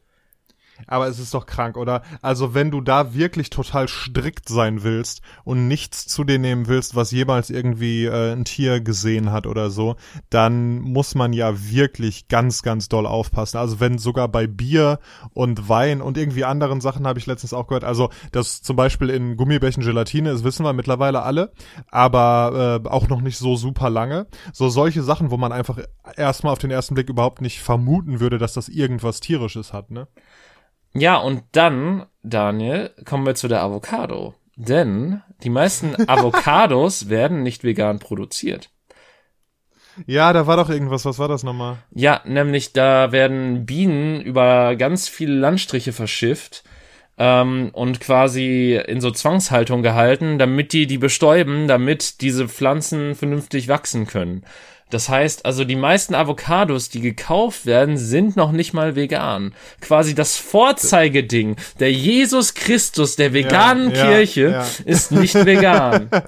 Aber es ist doch krank, oder? Also wenn du da wirklich total strikt sein willst und nichts zu dir nehmen willst, was jemals irgendwie äh, ein Tier gesehen hat oder so, dann muss man ja wirklich ganz, ganz doll aufpassen. Also wenn sogar bei Bier und Wein und irgendwie anderen Sachen habe ich letztens auch gehört, also dass zum Beispiel in Gummibärchen Gelatine ist, wissen wir mittlerweile alle, aber äh, auch noch nicht so super lange. So solche Sachen, wo man einfach erstmal auf den ersten Blick überhaupt nicht vermuten würde, dass das irgendwas tierisches hat, ne? Ja, und dann, Daniel, kommen wir zu der Avocado. Denn die meisten Avocados werden nicht vegan produziert. Ja, da war doch irgendwas. Was war das nochmal? Ja, nämlich da werden Bienen über ganz viele Landstriche verschifft ähm, und quasi in so Zwangshaltung gehalten, damit die die bestäuben, damit diese Pflanzen vernünftig wachsen können. Das heißt, also die meisten Avocados, die gekauft werden, sind noch nicht mal vegan. Quasi das Vorzeigeding, der Jesus Christus der veganen ja, Kirche ja, ja. ist nicht vegan.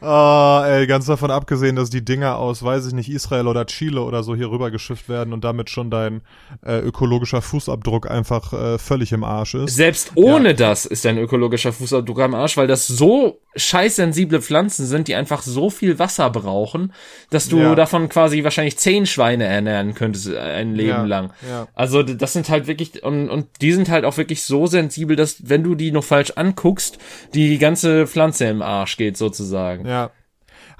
Oh, ey, ganz davon abgesehen, dass die Dinger aus, weiß ich nicht, Israel oder Chile oder so hier rüber geschifft werden und damit schon dein äh, ökologischer Fußabdruck einfach äh, völlig im Arsch ist. Selbst ohne ja. das ist dein ökologischer Fußabdruck am Arsch, weil das so scheißsensible Pflanzen sind, die einfach so viel Wasser brauchen, dass du ja. davon quasi wahrscheinlich zehn Schweine ernähren könntest äh, ein Leben ja. lang. Also das sind halt wirklich und, und die sind halt auch wirklich so sensibel, dass wenn du die noch falsch anguckst, die ganze Pflanze im Arsch geht sozusagen. Ja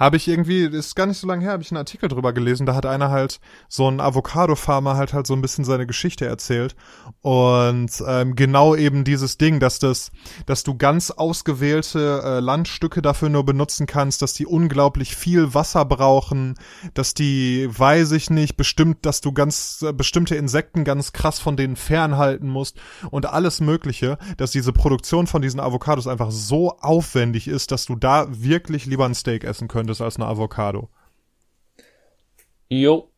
habe ich irgendwie, ist gar nicht so lange her, habe ich einen Artikel drüber gelesen, da hat einer halt, so ein Avocado-Farmer halt halt so ein bisschen seine Geschichte erzählt. Und ähm, genau eben dieses Ding, dass das, dass du ganz ausgewählte äh, Landstücke dafür nur benutzen kannst, dass die unglaublich viel Wasser brauchen, dass die, weiß ich nicht, bestimmt, dass du ganz äh, bestimmte Insekten ganz krass von denen fernhalten musst und alles Mögliche, dass diese Produktion von diesen Avocados einfach so aufwendig ist, dass du da wirklich lieber ein Steak essen könntest könntest als eine Avocado. Jo.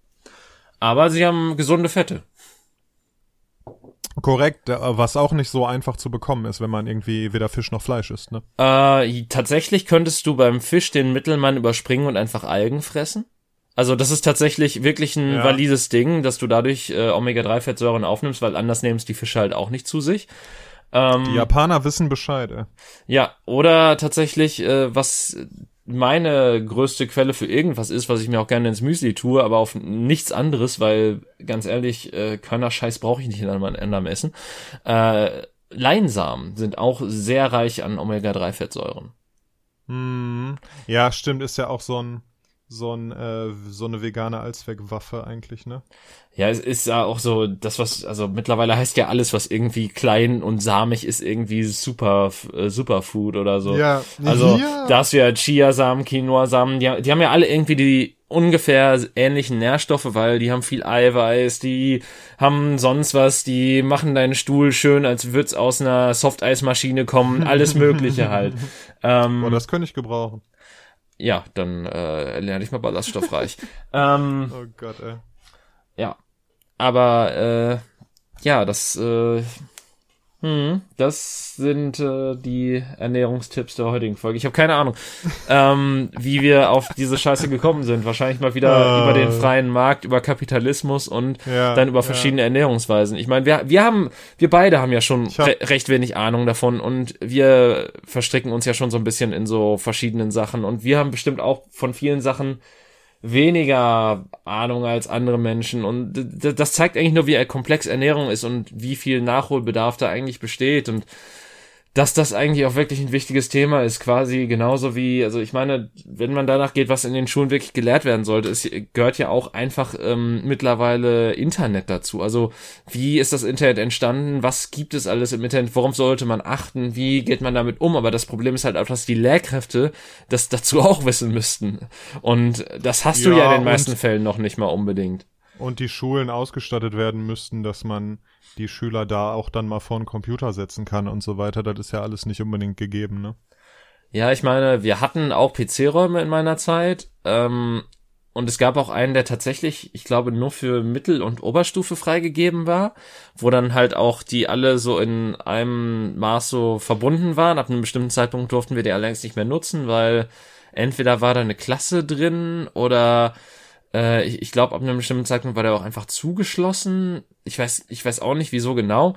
Aber sie haben gesunde Fette. Korrekt, äh, was auch nicht so einfach zu bekommen ist, wenn man irgendwie weder Fisch noch Fleisch isst, ne? Äh, tatsächlich könntest du beim Fisch den Mittelmann überspringen und einfach Algen fressen. Also das ist tatsächlich wirklich ein ja. valides Ding, dass du dadurch äh, Omega-3-Fettsäuren aufnimmst, weil anders nehmen es die Fische halt auch nicht zu sich. Ähm, die Japaner wissen Bescheid, ey. Ja, oder tatsächlich, äh, was meine größte Quelle für irgendwas ist, was ich mir auch gerne ins Müsli tue, aber auf nichts anderes, weil ganz ehrlich, äh, Körner-Scheiß brauche ich nicht in einem Essen. Äh, Leinsamen sind auch sehr reich an Omega-3-Fettsäuren. Hm, ja, stimmt, ist ja auch so ein so, ein, äh, so eine vegane Allzweckwaffe eigentlich, ne? Ja, es ist ja auch so, das was, also mittlerweile heißt ja alles, was irgendwie klein und samig ist, irgendwie super, äh, Superfood oder so. Ja, also ja. da hast du ja Chiasamen, Quinoa-Samen, die, die haben ja alle irgendwie die ungefähr ähnlichen Nährstoffe, weil die haben viel Eiweiß, die haben sonst was, die machen deinen Stuhl schön, als würd's aus einer Softeismaschine kommen, alles Mögliche halt. Ähm, oh, das könnte ich gebrauchen. Ja, dann äh, lerne ich mal ballaststoffreich. ähm, oh Gott, ey. Ja, aber äh, ja, das äh, das sind äh, die Ernährungstipps der heutigen Folge. Ich habe keine Ahnung, ähm, wie wir auf diese Scheiße gekommen sind. Wahrscheinlich mal wieder uh. über den freien Markt, über Kapitalismus und ja, dann über verschiedene ja. Ernährungsweisen. Ich meine, wir, wir haben, wir beide haben ja schon hab re recht wenig Ahnung davon und wir verstricken uns ja schon so ein bisschen in so verschiedenen Sachen und wir haben bestimmt auch von vielen Sachen weniger Ahnung als andere Menschen. Und das zeigt eigentlich nur, wie komplex Ernährung ist und wie viel Nachholbedarf da eigentlich besteht. Und dass das eigentlich auch wirklich ein wichtiges Thema ist, quasi genauso wie, also ich meine, wenn man danach geht, was in den Schulen wirklich gelehrt werden sollte, es gehört ja auch einfach ähm, mittlerweile Internet dazu. Also wie ist das Internet entstanden? Was gibt es alles im Internet? Worum sollte man achten? Wie geht man damit um? Aber das Problem ist halt auch, dass die Lehrkräfte das dazu auch wissen müssten. Und das hast ja, du ja in den meisten Fällen noch nicht mal unbedingt. Und die Schulen ausgestattet werden müssten, dass man die Schüler da auch dann mal vor einen Computer setzen kann und so weiter. Das ist ja alles nicht unbedingt gegeben, ne? Ja, ich meine, wir hatten auch PC-Räume in meiner Zeit. Ähm, und es gab auch einen, der tatsächlich, ich glaube, nur für Mittel- und Oberstufe freigegeben war, wo dann halt auch die alle so in einem Maß so verbunden waren. Ab einem bestimmten Zeitpunkt durften wir die allerdings nicht mehr nutzen, weil entweder war da eine Klasse drin oder äh, ich ich glaube, ab einem bestimmten Zeitpunkt war der auch einfach zugeschlossen. Ich weiß, ich weiß auch nicht, wieso genau.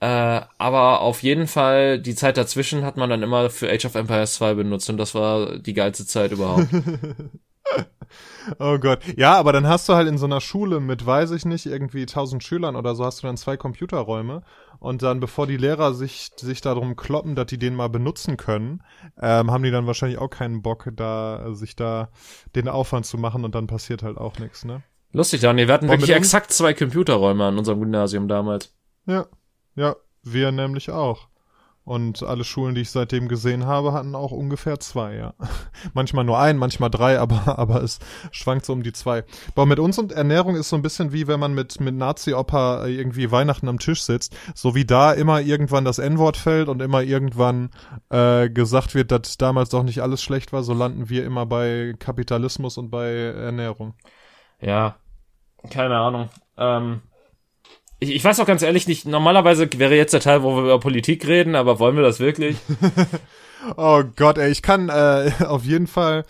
Äh, aber auf jeden Fall, die Zeit dazwischen hat man dann immer für Age of Empires 2 benutzt und das war die geilste Zeit überhaupt. oh Gott. Ja, aber dann hast du halt in so einer Schule mit, weiß ich nicht, irgendwie tausend Schülern oder so, hast du dann zwei Computerräume und dann, bevor die Lehrer sich, sich darum kloppen, dass die den mal benutzen können, ähm, haben die dann wahrscheinlich auch keinen Bock, da, sich da den Aufwand zu machen und dann passiert halt auch nichts, ne? Lustig, Daniel. Wir hatten Boah, wirklich exakt zwei Computerräume an unserem Gymnasium damals. Ja. Ja, wir nämlich auch. Und alle Schulen, die ich seitdem gesehen habe, hatten auch ungefähr zwei, ja. manchmal nur ein, manchmal drei, aber, aber es schwankt so um die zwei. Aber mit uns und Ernährung ist so ein bisschen wie wenn man mit, mit Nazi-Opa irgendwie Weihnachten am Tisch sitzt. So wie da immer irgendwann das N-Wort fällt und immer irgendwann äh, gesagt wird, dass damals doch nicht alles schlecht war, so landen wir immer bei Kapitalismus und bei Ernährung. Ja, keine Ahnung. Ähm, ich, ich weiß auch ganz ehrlich nicht, normalerweise wäre jetzt der Teil, wo wir über Politik reden, aber wollen wir das wirklich? oh Gott, ey, ich kann äh, auf jeden Fall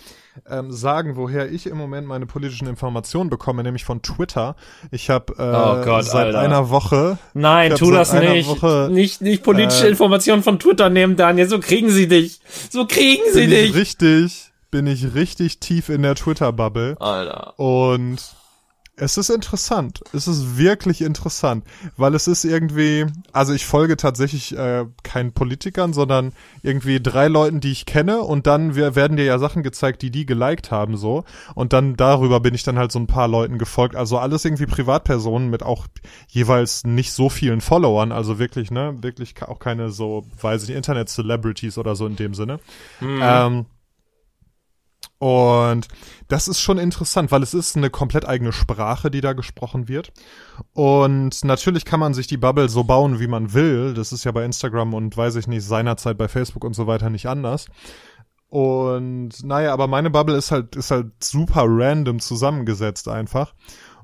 ähm, sagen, woher ich im Moment meine politischen Informationen bekomme, nämlich von Twitter. Ich habe äh, oh Gott, seit Alter. einer Woche. Nein, tu das nicht. Woche, nicht. Nicht politische äh, Informationen von Twitter nehmen, Daniel. So kriegen sie dich. So kriegen sie dich. Ich richtig, bin ich richtig tief in der Twitter-Bubble. Alter. Und es ist interessant. Es ist wirklich interessant, weil es ist irgendwie, also ich folge tatsächlich äh, keinen Politikern, sondern irgendwie drei Leuten, die ich kenne und dann wir, werden dir ja Sachen gezeigt, die die geliked haben so und dann darüber bin ich dann halt so ein paar Leuten gefolgt. Also alles irgendwie Privatpersonen mit auch jeweils nicht so vielen Followern, also wirklich, ne, wirklich auch keine so, weiß ich, Internet-Celebrities oder so in dem Sinne. Mhm. Ähm, und das ist schon interessant, weil es ist eine komplett eigene Sprache, die da gesprochen wird. Und natürlich kann man sich die Bubble so bauen, wie man will. Das ist ja bei Instagram und weiß ich nicht, seinerzeit bei Facebook und so weiter nicht anders. Und naja, aber meine Bubble ist halt, ist halt super random zusammengesetzt einfach.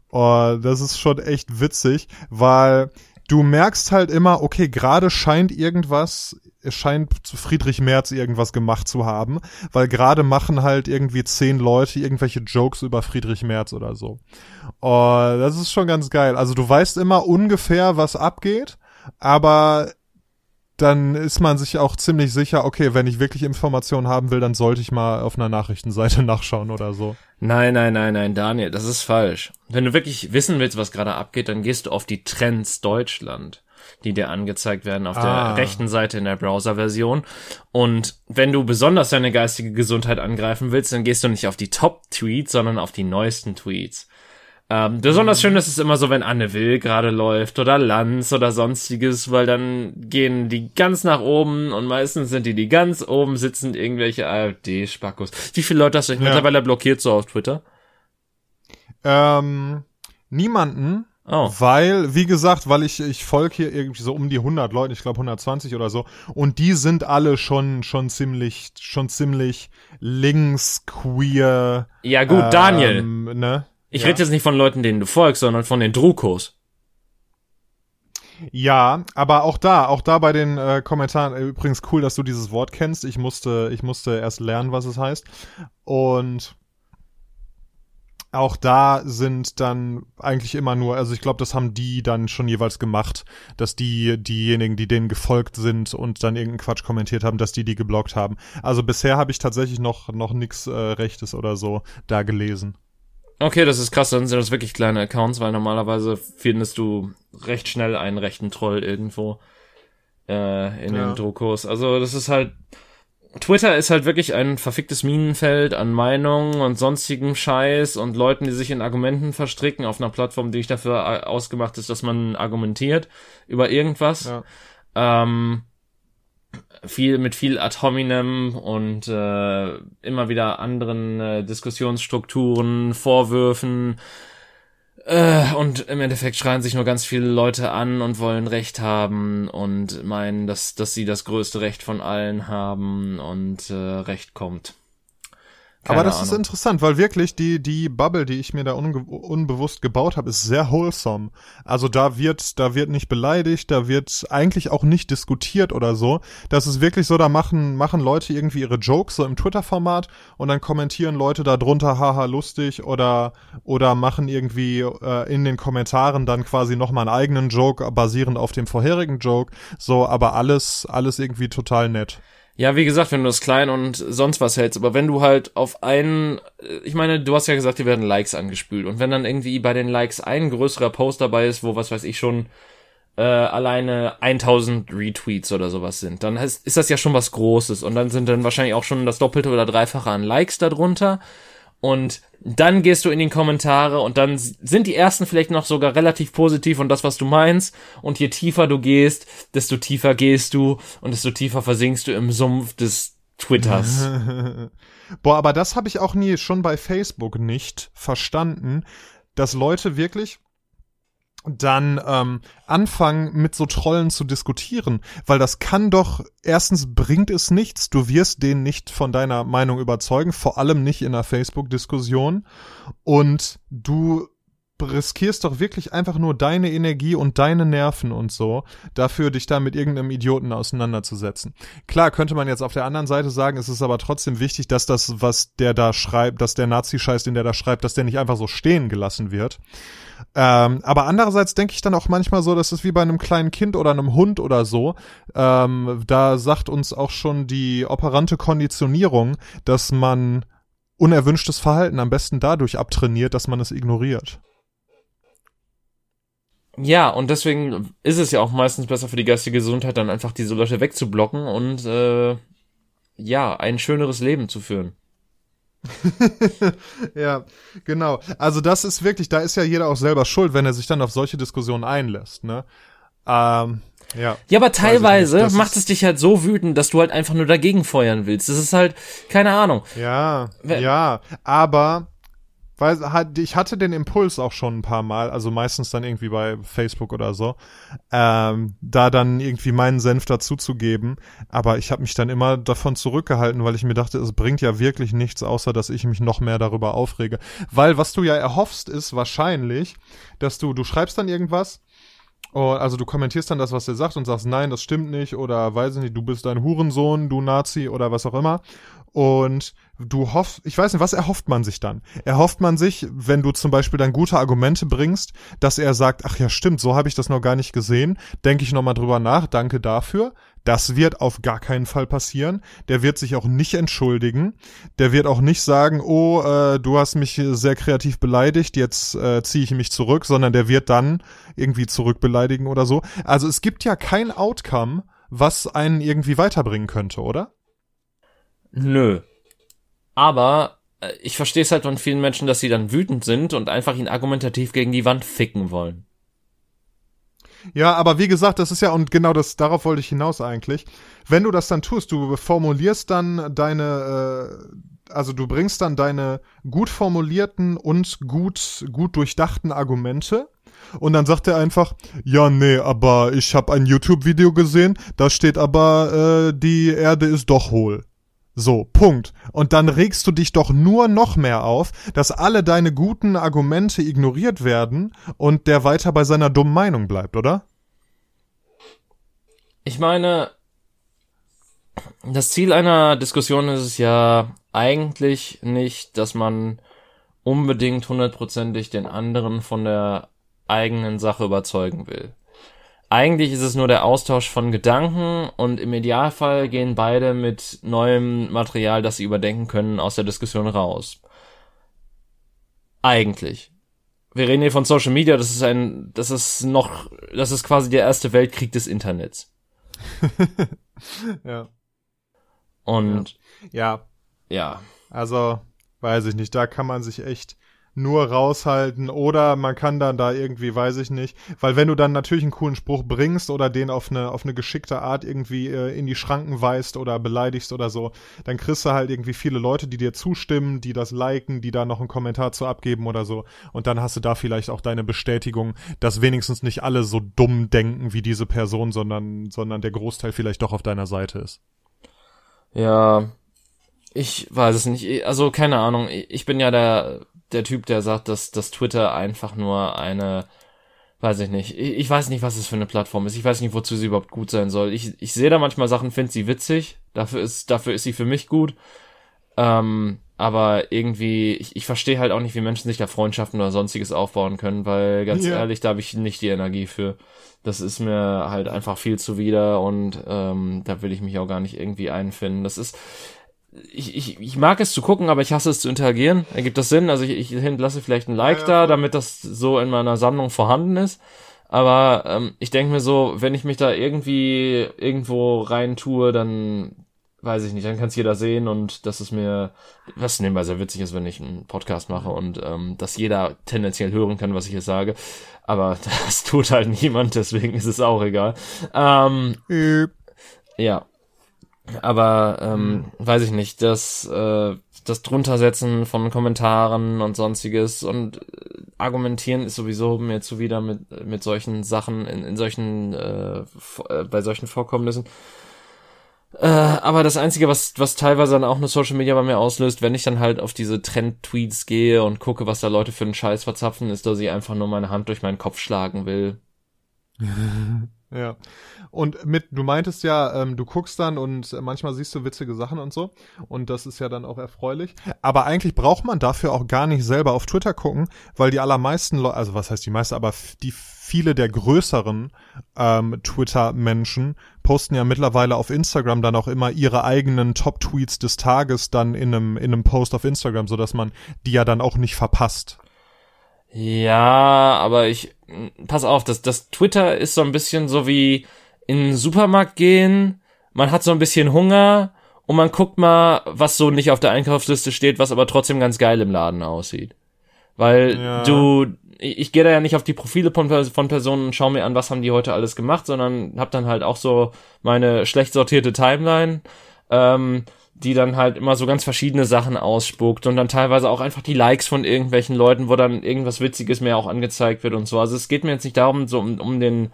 Und das ist schon echt witzig, weil du merkst halt immer, okay, gerade scheint irgendwas es scheint zu Friedrich Merz irgendwas gemacht zu haben, weil gerade machen halt irgendwie zehn Leute irgendwelche Jokes über Friedrich Merz oder so. Oh, das ist schon ganz geil. Also du weißt immer ungefähr, was abgeht, aber dann ist man sich auch ziemlich sicher, okay, wenn ich wirklich Informationen haben will, dann sollte ich mal auf einer Nachrichtenseite nachschauen oder so. Nein, nein, nein, nein, Daniel, das ist falsch. Wenn du wirklich wissen willst, was gerade abgeht, dann gehst du auf die Trends Deutschland die dir angezeigt werden auf ah. der rechten Seite in der Browser-Version. Und wenn du besonders deine geistige Gesundheit angreifen willst, dann gehst du nicht auf die Top-Tweets, sondern auf die neuesten Tweets. Ähm, besonders schön ist es immer so, wenn Anne Will gerade läuft oder Lanz oder sonstiges, weil dann gehen die ganz nach oben und meistens sind die, die ganz oben sitzen, irgendwelche AfD-Spackos. Wie viele Leute hast du ja. mittlerweile blockiert so auf Twitter? Ähm, niemanden, Oh. weil, wie gesagt, weil ich, ich folge hier irgendwie so um die 100 Leute, ich glaube 120 oder so, und die sind alle schon, schon ziemlich, schon ziemlich links, queer. Ja gut, Daniel. Ähm, ne? Ich ja. rede jetzt nicht von Leuten, denen du folgst, sondern von den Drukos. Ja, aber auch da, auch da bei den äh, Kommentaren, äh, übrigens cool, dass du dieses Wort kennst. Ich musste, ich musste erst lernen, was es heißt. Und auch da sind dann eigentlich immer nur, also ich glaube, das haben die dann schon jeweils gemacht, dass die, diejenigen, die denen gefolgt sind und dann irgendeinen Quatsch kommentiert haben, dass die die geblockt haben. Also bisher habe ich tatsächlich noch, noch nix äh, Rechtes oder so da gelesen. Okay, das ist krass, dann sind das wirklich kleine Accounts, weil normalerweise findest du recht schnell einen rechten Troll irgendwo äh, in Ja. den Drukos. Also das ist halt Twitter ist halt wirklich ein verficktes Minenfeld an Meinungen und sonstigem Scheiß und Leuten, die sich in Argumenten verstricken auf einer Plattform, die nicht dafür äh, ausgemacht ist, dass man argumentiert über irgendwas. Ja. Ähm, viel mit viel ad hominem und äh, immer wieder anderen äh, Diskussionsstrukturen, Vorwürfen und im Endeffekt schreien sich nur ganz viele Leute an und wollen Recht haben und meinen, dass dass sie das größte Recht von allen haben und äh, Recht kommt. Keine Aber das ist Ahnung. interessant, weil wirklich die, die Bubble, die ich mir da unge unbewusst gebaut habe, ist sehr wholesome. Also da wird, da wird nicht beleidigt, da wird eigentlich auch nicht diskutiert oder so. Das ist wirklich so, da machen, machen Leute irgendwie ihre Jokes so im Twitter-Format und dann kommentieren Leute da drunter, haha, lustig oder, oder machen irgendwie äh, in den Kommentaren dann quasi nochmal einen eigenen Joke, basierend auf dem vorherigen Joke. So, aber alles, alles irgendwie total nett. Ja, wie gesagt, wenn du das klein und sonst was hältst, aber wenn du halt auf einen, äh, ich meine, du hast ja gesagt, dir werden Likes angespült. Und wenn dann irgendwie bei den Likes ein größerer Post dabei ist, wo was weiß ich schon äh, alleine 1000 Retweets oder sowas sind, dann ist, ist das ja schon was Großes. Und dann sind dann wahrscheinlich auch schon das Doppelte oder Dreifache an Likes darunter und dann gehst du in die Kommentare und dann sind die ersten vielleicht noch sogar relativ positiv und das, was du meinst. Und je tiefer du gehst, desto tiefer gehst du und desto tiefer versinkst du im Sumpf des Twitters. Boah, aber das habe ich auch nie schon bei Facebook nicht verstanden, dass Leute wirklich dann ähm, anfangen mit so Trollen zu diskutieren, weil das kann doch erstens bringt es nichts, du wirst den nicht von deiner Meinung überzeugen, vor allem nicht in einer Facebook-Diskussion. Und du riskierst doch wirklich einfach nur deine Energie und deine Nerven und so, dafür dich da mit irgendeinem Idioten auseinanderzusetzen. Klar könnte man jetzt auf der anderen Seite sagen, es ist aber trotzdem wichtig, dass das, was der da schreibt, dass der Nazi-Scheiß, den der da schreibt, dass der nicht einfach so stehen gelassen wird. Ähm, aber andererseits denke ich dann auch manchmal so, das ist wie bei einem kleinen Kind oder einem Hund oder so. Ähm, da sagt uns auch schon die operante Konditionierung, dass man unerwünschtes Verhalten am besten dadurch abtrainiert, dass man es ignoriert. Ja, und deswegen ist es ja auch meistens besser für die geistige Gesundheit, dann einfach diese Leute wegzublocken und äh, ja, ein schöneres Leben zu führen. ja, genau. Also das ist wirklich, da ist ja jeder auch selber schuld, wenn er sich dann auf solche Diskussionen einlässt, ne? Ähm, ja. Ja, aber teilweise macht es dich halt so wütend, dass du halt einfach nur dagegen feuern willst. Das ist halt, keine Ahnung. Ja, ja, aber weil ich hatte den Impuls auch schon ein paar Mal, also meistens dann irgendwie bei Facebook oder so, ähm, da dann irgendwie meinen Senf dazuzugeben, aber ich habe mich dann immer davon zurückgehalten, weil ich mir dachte, es bringt ja wirklich nichts, außer dass ich mich noch mehr darüber aufrege, weil was du ja erhoffst ist wahrscheinlich, dass du du schreibst dann irgendwas also du kommentierst dann das, was er sagt und sagst, nein, das stimmt nicht oder weiß ich nicht, du bist ein Hurensohn, du Nazi oder was auch immer. Und du hoffst, ich weiß nicht, was erhofft man sich dann? Erhofft man sich, wenn du zum Beispiel dann gute Argumente bringst, dass er sagt, ach ja, stimmt, so habe ich das noch gar nicht gesehen, denke ich nochmal drüber nach, danke dafür. Das wird auf gar keinen Fall passieren. Der wird sich auch nicht entschuldigen. Der wird auch nicht sagen, oh, äh, du hast mich sehr kreativ beleidigt, jetzt äh, ziehe ich mich zurück, sondern der wird dann irgendwie zurückbeleidigen oder so. Also es gibt ja kein Outcome, was einen irgendwie weiterbringen könnte, oder? Nö. Aber äh, ich verstehe es halt von vielen Menschen, dass sie dann wütend sind und einfach ihn argumentativ gegen die Wand ficken wollen. Ja, aber wie gesagt, das ist ja, und genau das, darauf wollte ich hinaus eigentlich. Wenn du das dann tust, du formulierst dann deine, äh, also du bringst dann deine gut formulierten und gut, gut durchdachten Argumente und dann sagt er einfach, ja, nee, aber ich habe ein YouTube-Video gesehen, da steht aber, äh, die Erde ist doch hohl. So, Punkt. Und dann regst du dich doch nur noch mehr auf, dass alle deine guten Argumente ignoriert werden und der weiter bei seiner dummen Meinung bleibt, oder? Ich meine, das Ziel einer Diskussion ist es ja eigentlich nicht, dass man unbedingt hundertprozentig den anderen von der eigenen Sache überzeugen will. Eigentlich ist es nur der Austausch von Gedanken und im Idealfall gehen beide mit neuem Material, das sie überdenken können, aus der Diskussion raus. Eigentlich. Wir reden hier von Social Media, das ist ein, das ist noch, das ist quasi der erste Weltkrieg des Internets. ja. Und ja. ja. Also, weiß ich nicht, da kann man sich echt nur raushalten oder man kann dann da irgendwie, weiß ich nicht, weil wenn du dann natürlich einen coolen Spruch bringst oder den auf eine auf eine geschickte Art irgendwie äh, in die Schranken weist oder beleidigst oder so, dann kriegst du halt irgendwie viele Leute, die dir zustimmen, die das liken, die da noch einen Kommentar zu abgeben oder so und dann hast du da vielleicht auch deine Bestätigung, dass wenigstens nicht alle so dumm denken wie diese Person, sondern sondern der Großteil vielleicht doch auf deiner Seite ist. Ja, ich weiß es nicht. Also keine Ahnung. Ich bin ja der der Typ, der sagt, dass, dass Twitter einfach nur eine, weiß ich nicht, ich, ich weiß nicht, was es für eine Plattform ist. Ich weiß nicht, wozu sie überhaupt gut sein soll. Ich, ich sehe da manchmal Sachen, finde sie witzig. Dafür ist, dafür ist sie für mich gut. Ähm, aber irgendwie, ich, ich verstehe halt auch nicht, wie Menschen sich da Freundschaften oder sonstiges aufbauen können, weil ganz ja. ehrlich, da habe ich nicht die Energie für. Das ist mir halt einfach viel zuwider und ähm, da will ich mich auch gar nicht irgendwie einfinden. Das ist, ich, ich, ich mag es zu gucken, aber ich hasse es zu interagieren. Ergibt das Sinn? Also ich, ich hinterlasse vielleicht ein Like ja, ja. da, damit das so in meiner Sammlung vorhanden ist. Aber ähm, ich denke mir so, wenn ich mich da irgendwie irgendwo rein tue, dann weiß ich nicht, dann kann es jeder sehen und das ist mir, was nebenbei sehr witzig ist, wenn ich einen Podcast mache und ähm, dass jeder tendenziell hören kann, was ich hier sage. Aber das tut halt niemand, deswegen ist es auch egal. Ähm, ja. Aber ähm, mhm. weiß ich nicht, das, äh, das druntersetzen von Kommentaren und sonstiges und äh, argumentieren ist sowieso mir zuwider mit, mit solchen Sachen, in, in solchen, äh, äh, bei solchen Vorkommnissen. Äh, aber das Einzige, was, was teilweise dann auch eine Social Media bei mir auslöst, wenn ich dann halt auf diese Trend-Tweets gehe und gucke, was da Leute für einen Scheiß verzapfen, ist, dass ich einfach nur meine Hand durch meinen Kopf schlagen will. Ja. Und mit, du meintest ja, ähm, du guckst dann und manchmal siehst du witzige Sachen und so. Und das ist ja dann auch erfreulich. Aber eigentlich braucht man dafür auch gar nicht selber auf Twitter gucken, weil die allermeisten Leute, also was heißt die meisten, aber die viele der größeren ähm, Twitter-Menschen posten ja mittlerweile auf Instagram dann auch immer ihre eigenen Top-Tweets des Tages dann in einem, in einem Post auf Instagram, so dass man die ja dann auch nicht verpasst. Ja, aber ich, pass auf, das, das Twitter ist so ein bisschen so wie in den Supermarkt gehen, man hat so ein bisschen Hunger und man guckt mal, was so nicht auf der Einkaufsliste steht, was aber trotzdem ganz geil im Laden aussieht. Weil ja. du, ich, ich gehe da ja nicht auf die Profile von, von Personen und schau mir an, was haben die heute alles gemacht, sondern hab dann halt auch so meine schlecht sortierte Timeline. Ähm, die dann halt immer so ganz verschiedene Sachen ausspuckt und dann teilweise auch einfach die Likes von irgendwelchen Leuten, wo dann irgendwas Witziges mehr auch angezeigt wird und so. Also es geht mir jetzt nicht darum, so um, um den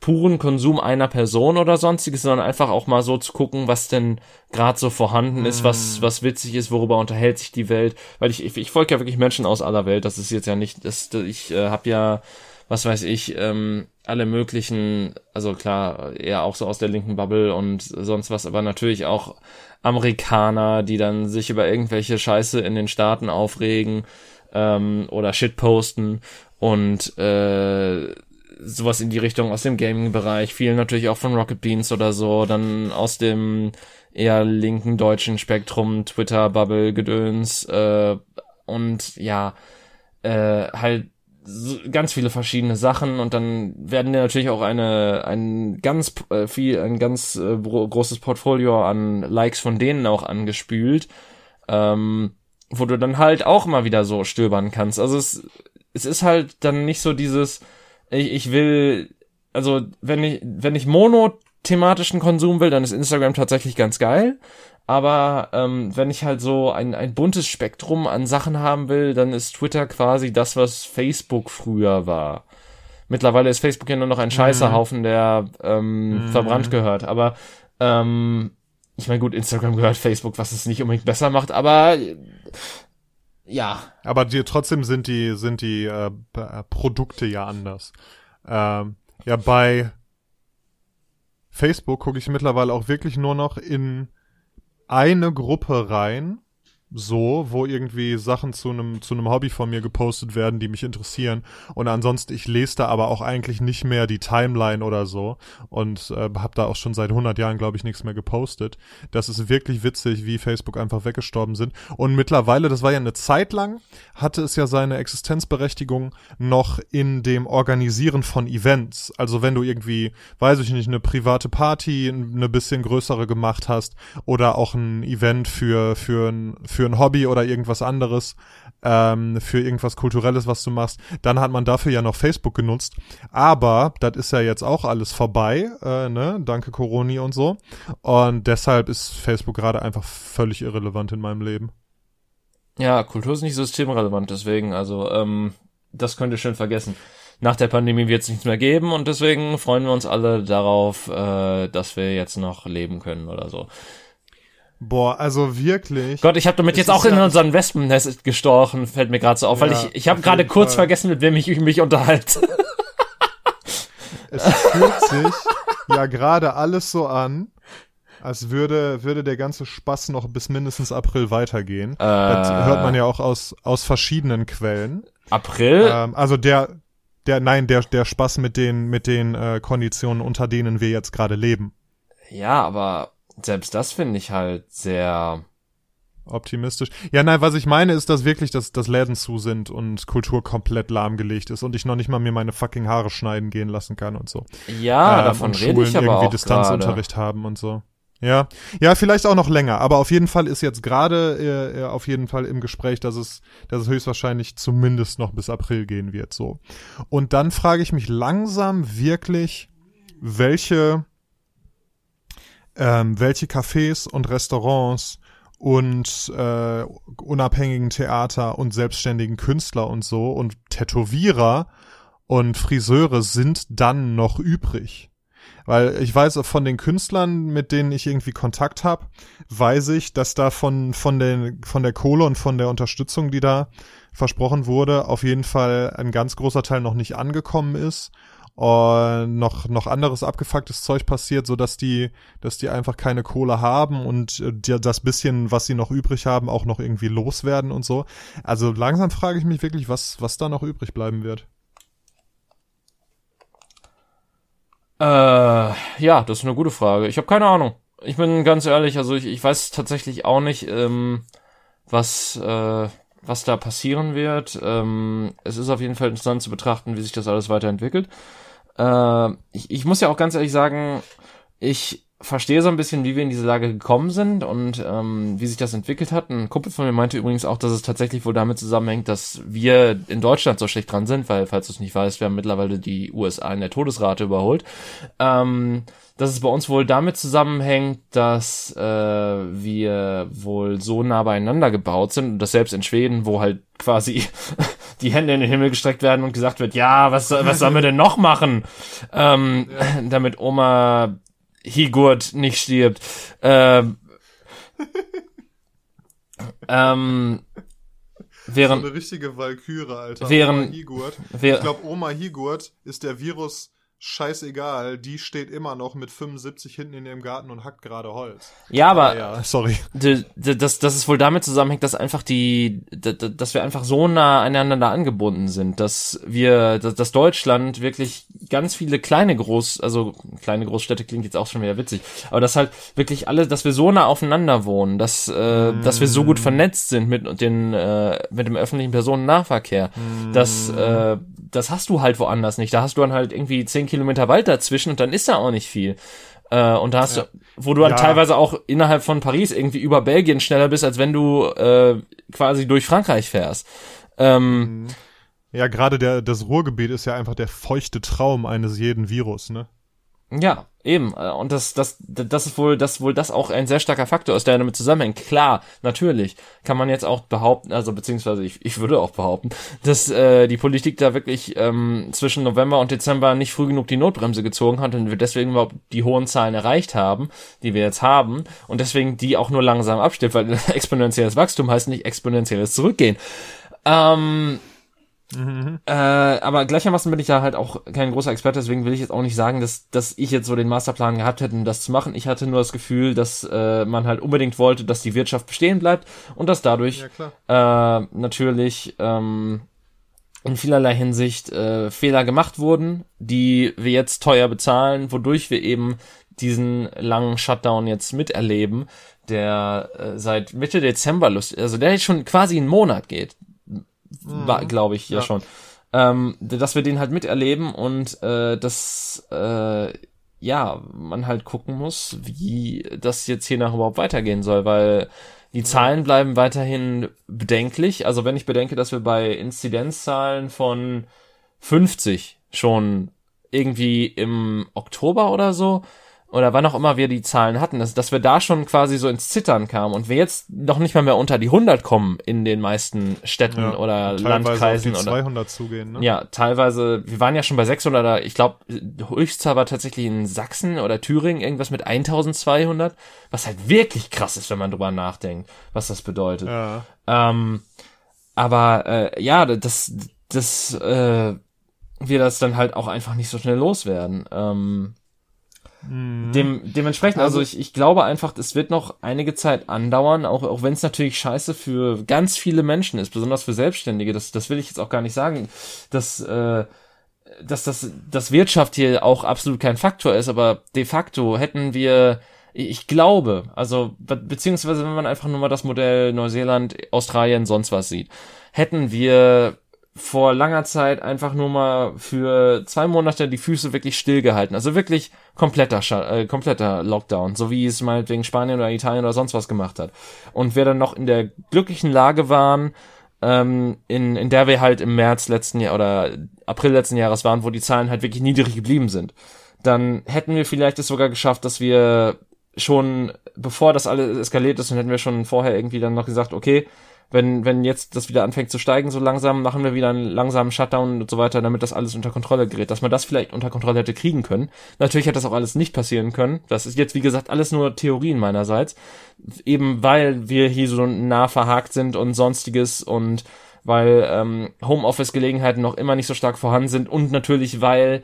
puren Konsum einer Person oder sonstiges, sondern einfach auch mal so zu gucken, was denn gerade so vorhanden ist, was mhm. was witzig ist, worüber unterhält sich die Welt, weil ich ich, ich folge ja wirklich Menschen aus aller Welt, das ist jetzt ja nicht das ich äh, habe ja was weiß ich ähm, alle möglichen, also klar, eher auch so aus der linken Bubble und sonst was, aber natürlich auch Amerikaner, die dann sich über irgendwelche Scheiße in den Staaten aufregen ähm, oder Shit posten und äh, sowas in die Richtung aus dem Gaming-Bereich, viel natürlich auch von Rocket Beans oder so, dann aus dem eher linken deutschen Spektrum, Twitter, Bubble, Gedöns äh, und ja, äh, halt ganz viele verschiedene Sachen und dann werden dir natürlich auch eine ein ganz äh, viel ein ganz äh, großes Portfolio an Likes von denen auch angespült, ähm, wo du dann halt auch mal wieder so stöbern kannst. Also es es ist halt dann nicht so dieses ich, ich will also wenn ich wenn ich Mono thematischen Konsum will, dann ist Instagram tatsächlich ganz geil. Aber ähm, wenn ich halt so ein, ein buntes Spektrum an Sachen haben will, dann ist Twitter quasi das, was Facebook früher war. Mittlerweile ist Facebook ja nur noch ein Scheißerhaufen, der ähm, mhm. verbrannt gehört. Aber ähm, ich meine, gut, Instagram gehört Facebook, was es nicht unbedingt besser macht, aber ja. Aber die, trotzdem sind die, sind die äh, Produkte ja anders. Ähm, ja, bei Facebook gucke ich mittlerweile auch wirklich nur noch in eine Gruppe rein so, wo irgendwie Sachen zu einem zu einem Hobby von mir gepostet werden, die mich interessieren. Und ansonsten, ich lese da aber auch eigentlich nicht mehr die Timeline oder so und äh, habe da auch schon seit 100 Jahren, glaube ich, nichts mehr gepostet. Das ist wirklich witzig, wie Facebook einfach weggestorben sind. Und mittlerweile, das war ja eine Zeit lang, hatte es ja seine Existenzberechtigung noch in dem Organisieren von Events. Also wenn du irgendwie, weiß ich nicht, eine private Party, eine bisschen größere gemacht hast oder auch ein Event für für für für ein Hobby oder irgendwas anderes, ähm, für irgendwas Kulturelles, was du machst, dann hat man dafür ja noch Facebook genutzt. Aber das ist ja jetzt auch alles vorbei, äh, ne? Danke Coroni und so. Und deshalb ist Facebook gerade einfach völlig irrelevant in meinem Leben. Ja, Kultur ist nicht systemrelevant, deswegen, also, ähm, das könnt ihr schön vergessen. Nach der Pandemie wird es nichts mehr geben und deswegen freuen wir uns alle darauf, äh, dass wir jetzt noch leben können oder so. Boah, also wirklich. Gott, ich habe damit jetzt auch in unseren Wespennest gestochen, fällt mir gerade so auf, ja, weil ich ich habe gerade kurz Fall. vergessen, mit wem ich mich unterhalte. es fühlt sich ja gerade alles so an, als würde würde der ganze Spaß noch bis mindestens April weitergehen. Äh, das hört man ja auch aus aus verschiedenen Quellen. April? Ähm, also der der nein, der der Spaß mit den mit den äh, Konditionen unter denen wir jetzt gerade leben. Ja, aber selbst das finde ich halt sehr optimistisch. Ja, nein, was ich meine ist, dass wirklich, dass, dass Läden zu sind und Kultur komplett lahmgelegt ist und ich noch nicht mal mir meine fucking Haare schneiden gehen lassen kann und so. Ja, ähm, davon rede Schulen ich aber irgendwie auch Distanzunterricht grade. haben und so. Ja, ja, vielleicht auch noch länger, aber auf jeden Fall ist jetzt gerade äh, äh, auf jeden Fall im Gespräch, dass es, dass es höchstwahrscheinlich zumindest noch bis April gehen wird, so. Und dann frage ich mich langsam wirklich, welche ähm, welche Cafés und Restaurants und äh, unabhängigen Theater und selbstständigen Künstler und so und Tätowierer und Friseure sind dann noch übrig. Weil ich weiß von den Künstlern, mit denen ich irgendwie Kontakt habe, weiß ich, dass da von, von, den, von der Kohle und von der Unterstützung, die da versprochen wurde, auf jeden Fall ein ganz großer Teil noch nicht angekommen ist und noch noch anderes abgefucktes Zeug passiert, so dass die dass die einfach keine Kohle haben und äh, die, das bisschen, was sie noch übrig haben, auch noch irgendwie loswerden und so. Also langsam frage ich mich wirklich, was was da noch übrig bleiben wird. Äh, ja, das ist eine gute Frage. Ich habe keine Ahnung. Ich bin ganz ehrlich, also ich, ich weiß tatsächlich auch nicht, ähm, was äh, was da passieren wird. Ähm, es ist auf jeden Fall interessant zu betrachten, wie sich das alles weiterentwickelt. Äh, ich, ich muss ja auch ganz ehrlich sagen, ich verstehe so ein bisschen, wie wir in diese Lage gekommen sind und ähm, wie sich das entwickelt hat. Ein Kumpel von mir meinte übrigens auch, dass es tatsächlich wohl damit zusammenhängt, dass wir in Deutschland so schlecht dran sind, weil, falls du es nicht weißt, wir haben mittlerweile die USA in der Todesrate überholt. Ähm, dass es bei uns wohl damit zusammenhängt, dass äh, wir wohl so nah beieinander gebaut sind und das selbst in Schweden, wo halt quasi die Hände in den Himmel gestreckt werden und gesagt wird, ja, was, was sollen wir denn noch machen, ähm, damit Oma Higurt nicht stirbt. Ähm, ähm, während, so eine richtige Valkyrie, Alter. Während, Oma Higurt. ich glaube, Oma Higurt ist der Virus scheißegal, die steht immer noch mit 75 hinten in ihrem Garten und hackt gerade Holz. Ja, aber, ja, sorry. Das, das ist wohl damit zusammenhängt, dass einfach die, dass wir einfach so nah aneinander angebunden sind, dass wir, dass Deutschland wirklich ganz viele kleine Groß, also kleine Großstädte klingt jetzt auch schon wieder witzig, aber dass halt wirklich alle, dass wir so nah aufeinander wohnen, dass, äh, mm. dass wir so gut mm. vernetzt sind mit den, äh, mit dem öffentlichen Personennahverkehr, mm. dass, äh, das hast du halt woanders nicht. Da hast du dann halt irgendwie zehn Kilometer Wald dazwischen und dann ist da auch nicht viel. Äh, und da hast ja. du, wo du dann ja. teilweise auch innerhalb von Paris irgendwie über Belgien schneller bist, als wenn du äh, quasi durch Frankreich fährst. Ähm, mhm. ja, gerade der das Ruhrgebiet ist ja einfach der feuchte Traum eines jeden Virus, ne? Ja, Eben, äh, und das, das, das ist wohl, das wohl das auch ein sehr starker Faktor ist, der damit zusammenhängt. Klar, natürlich kann man jetzt auch behaupten, also beziehungsweise ich, ich würde auch behaupten, dass äh, die Politik da wirklich ähm, zwischen November und Dezember nicht früh genug die Notbremse gezogen hat und wir deswegen überhaupt die hohen Zahlen erreicht haben, die wir jetzt haben und deswegen die auch nur langsam abstirbt, weil exponentielles Wachstum heißt nicht exponentielles Zurückgehen. Ähm, Mhm. Äh, aber gleichermaßen bin ich ja halt auch kein großer Experte, deswegen will ich jetzt auch nicht sagen, dass, dass ich jetzt so den Masterplan gehabt hätte, um das zu machen. Ich hatte nur das Gefühl, dass äh, man halt unbedingt wollte, dass die Wirtschaft bestehen bleibt und dass dadurch ja, äh, natürlich ähm, in vielerlei Hinsicht äh, Fehler gemacht wurden, die wir jetzt teuer bezahlen, wodurch wir eben diesen langen Shutdown jetzt miterleben, der äh, seit Mitte Dezember lustig, also der jetzt schon quasi einen Monat geht mhm. glaube ich ja, ja. schon. Ähm, dass wir den halt miterleben und äh, dass äh, ja man halt gucken muss, wie das jetzt hier nach überhaupt weitergehen soll, weil die Zahlen bleiben weiterhin bedenklich. Also wenn ich bedenke, dass wir bei Inzidenzzahlen von 50 schon irgendwie im Oktober oder so oder wann auch immer wir die Zahlen hatten, dass, dass wir da schon quasi so ins Zittern kamen und wir jetzt noch nicht mal mehr unter die 100 kommen in den meisten Städten ja, oder Landkreisen. Auf die 200 zugehen, ne? Ja, teilweise, wir waren ja schon bei 600, ich glaube, Höchstzahl war tatsächlich in Sachsen oder Thüringen irgendwas mit 1200, was halt wirklich krass ist, wenn man drüber nachdenkt, was das bedeutet. Ja. Ähm, aber äh, ja, das, das, äh, wir das dann halt auch einfach nicht so schnell loswerden. Ähm. Dem, dementsprechend, also, also ich, ich glaube einfach, es wird noch einige Zeit andauern, auch, auch wenn es natürlich scheiße für ganz viele Menschen ist, besonders für Selbstständige, das, das will ich jetzt auch gar nicht sagen, dass, äh, dass das, das Wirtschaft hier auch absolut kein Faktor ist, aber de facto hätten wir, ich glaube, also, beziehungsweise wenn man einfach nur mal das Modell Neuseeland, Australien, sonst was sieht, hätten wir vor langer Zeit einfach nur mal für zwei Monate die Füße wirklich stillgehalten. Also wirklich kompletter, äh, kompletter Lockdown, so wie es meinetwegen Spanien oder Italien oder sonst was gemacht hat. Und wir dann noch in der glücklichen Lage waren, ähm, in, in der wir halt im März letzten Jahr oder April letzten Jahres waren, wo die Zahlen halt wirklich niedrig geblieben sind, dann hätten wir vielleicht es sogar geschafft, dass wir schon, bevor das alles eskaliert ist, dann hätten wir schon vorher irgendwie dann noch gesagt, okay, wenn, wenn jetzt das wieder anfängt zu steigen, so langsam, machen wir wieder einen langsamen Shutdown und so weiter, damit das alles unter Kontrolle gerät, dass man das vielleicht unter Kontrolle hätte kriegen können. Natürlich hätte das auch alles nicht passieren können. Das ist jetzt, wie gesagt, alles nur Theorien meinerseits. Eben weil wir hier so nah verhakt sind und sonstiges und weil ähm, Homeoffice-Gelegenheiten noch immer nicht so stark vorhanden sind und natürlich weil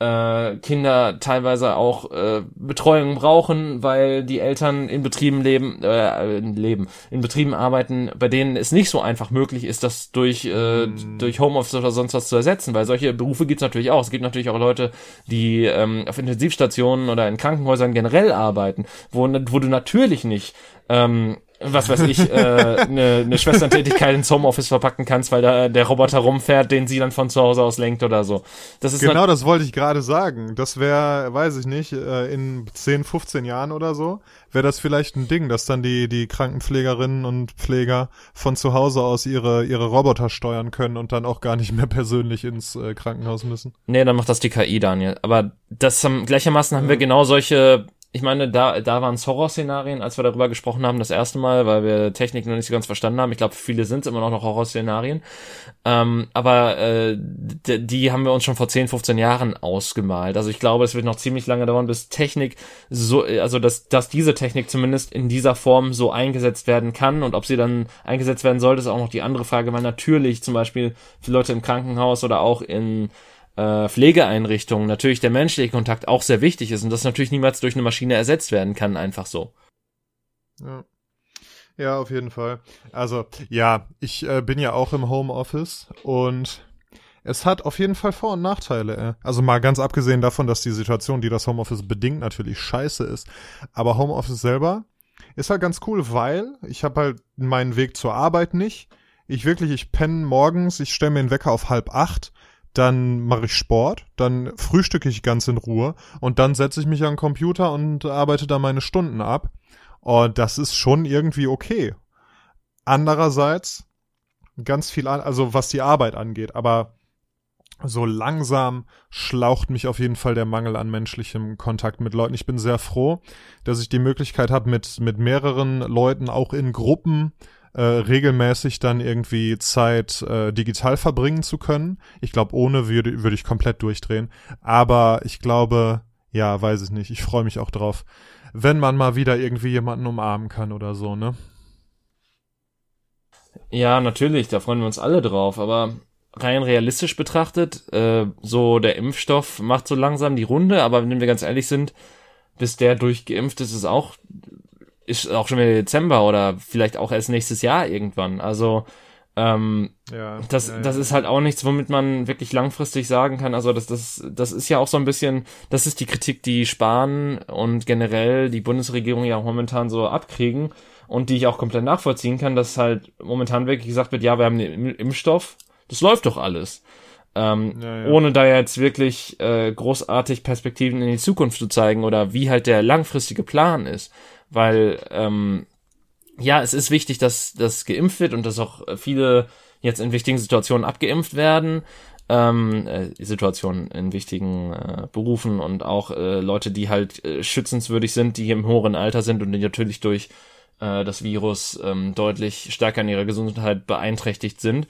äh, Kinder teilweise auch äh, Betreuung brauchen, weil die Eltern in Betrieben leben, äh, leben, in Betrieben arbeiten, bei denen es nicht so einfach möglich ist, das durch, äh, mm. durch Homeoffice oder sonst was zu ersetzen, weil solche Berufe gibt es natürlich auch. Es gibt natürlich auch Leute, die ähm, auf Intensivstationen oder in Krankenhäusern generell arbeiten, wo, wo du natürlich nicht ähm, was weiß ich, äh, eine, eine Schwesterntätigkeit ins Homeoffice verpacken kannst, weil da der Roboter rumfährt, den sie dann von zu Hause aus lenkt oder so. Das ist genau, das wollte ich gerade sagen. Das wäre, weiß ich nicht, äh, in 10, 15 Jahren oder so, wäre das vielleicht ein Ding, dass dann die, die Krankenpflegerinnen und Pfleger von zu Hause aus ihre, ihre Roboter steuern können und dann auch gar nicht mehr persönlich ins äh, Krankenhaus müssen. Nee, dann macht das die KI, Daniel. Aber das haben, gleichermaßen haben wir genau solche ich meine, da, da waren es Horrorszenarien, als wir darüber gesprochen haben, das erste Mal, weil wir Technik noch nicht so ganz verstanden haben. Ich glaube, viele sind immer noch, noch Horrorszenarien. Ähm, aber äh, die haben wir uns schon vor 10, 15 Jahren ausgemalt. Also ich glaube, es wird noch ziemlich lange dauern, bis Technik so, also dass, dass diese Technik zumindest in dieser Form so eingesetzt werden kann. Und ob sie dann eingesetzt werden sollte, ist auch noch die andere Frage, weil natürlich zum Beispiel für Leute im Krankenhaus oder auch in äh, Pflegeeinrichtungen natürlich der menschliche Kontakt auch sehr wichtig ist und das natürlich niemals durch eine Maschine ersetzt werden kann, einfach so. Ja. Ja, auf jeden Fall. Also, ja, ich äh, bin ja auch im Homeoffice und es hat auf jeden Fall Vor- und Nachteile. Äh. Also mal ganz abgesehen davon, dass die Situation, die das Homeoffice bedingt, natürlich scheiße ist. Aber Homeoffice selber ist halt ganz cool, weil ich habe halt meinen Weg zur Arbeit nicht. Ich wirklich, ich penne morgens, ich stelle mir den Wecker auf halb acht dann mache ich Sport, dann frühstücke ich ganz in Ruhe und dann setze ich mich an den Computer und arbeite da meine Stunden ab. Und das ist schon irgendwie okay. Andererseits ganz viel an, also was die Arbeit angeht, aber so langsam schlaucht mich auf jeden Fall der Mangel an menschlichem Kontakt mit Leuten. Ich bin sehr froh, dass ich die Möglichkeit habe, mit, mit mehreren Leuten auch in Gruppen äh, regelmäßig dann irgendwie Zeit äh, digital verbringen zu können. Ich glaube, ohne würde würde ich komplett durchdrehen. Aber ich glaube, ja, weiß ich nicht. Ich freue mich auch drauf, wenn man mal wieder irgendwie jemanden umarmen kann oder so, ne? Ja, natürlich, da freuen wir uns alle drauf, aber rein realistisch betrachtet, äh, so der Impfstoff macht so langsam die Runde, aber wenn wir ganz ehrlich sind, bis der durchgeimpft ist, ist auch, ist auch schon wieder Dezember oder vielleicht auch erst nächstes Jahr irgendwann. Also ähm, ja, das, ja, das ist halt auch nichts, womit man wirklich langfristig sagen kann. Also das, das, das ist ja auch so ein bisschen, das ist die Kritik, die Spahn und generell die Bundesregierung ja auch momentan so abkriegen und die ich auch komplett nachvollziehen kann, dass halt momentan wirklich gesagt wird, ja, wir haben den Impfstoff, das läuft doch alles. Ähm, ja, ja. Ohne da jetzt wirklich äh, großartig Perspektiven in die Zukunft zu zeigen oder wie halt der langfristige Plan ist. Weil, ähm, ja, es ist wichtig, dass das geimpft wird und dass auch viele jetzt in wichtigen Situationen abgeimpft werden. Ähm, äh, Situationen in wichtigen äh, Berufen und auch äh, Leute, die halt äh, schützenswürdig sind, die im höheren Alter sind und die natürlich durch äh, das Virus ähm, deutlich stärker in ihrer Gesundheit beeinträchtigt sind.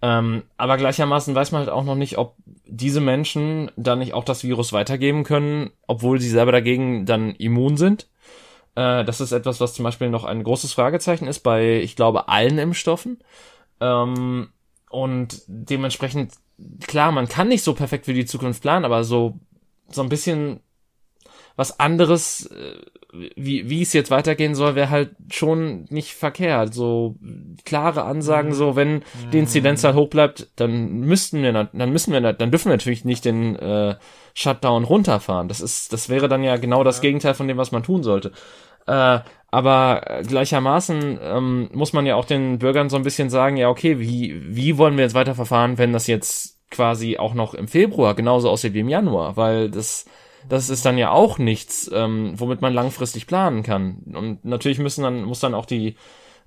Ähm, aber gleichermaßen weiß man halt auch noch nicht, ob diese Menschen dann nicht auch das Virus weitergeben können, obwohl sie selber dagegen dann immun sind. Äh, das ist etwas, was zum Beispiel noch ein großes Fragezeichen ist bei, ich glaube, allen Impfstoffen. Ähm, und dementsprechend, klar, man kann nicht so perfekt für die Zukunft planen, aber so, so ein bisschen was anderes äh, wie, wie es jetzt weitergehen soll, wäre halt schon nicht verkehrt. So klare Ansagen, so wenn die Inzidenzzahl hoch bleibt, dann müssten wir, dann müssen wir, dann dürfen wir natürlich nicht den äh, Shutdown runterfahren. Das ist, das wäre dann ja genau das Gegenteil von dem, was man tun sollte. Äh, aber gleichermaßen ähm, muss man ja auch den Bürgern so ein bisschen sagen, ja okay, wie wie wollen wir jetzt weiterverfahren, wenn das jetzt quasi auch noch im Februar genauso aussieht wie im Januar, weil das das ist dann ja auch nichts, ähm, womit man langfristig planen kann. Und natürlich müssen dann, muss dann auch die,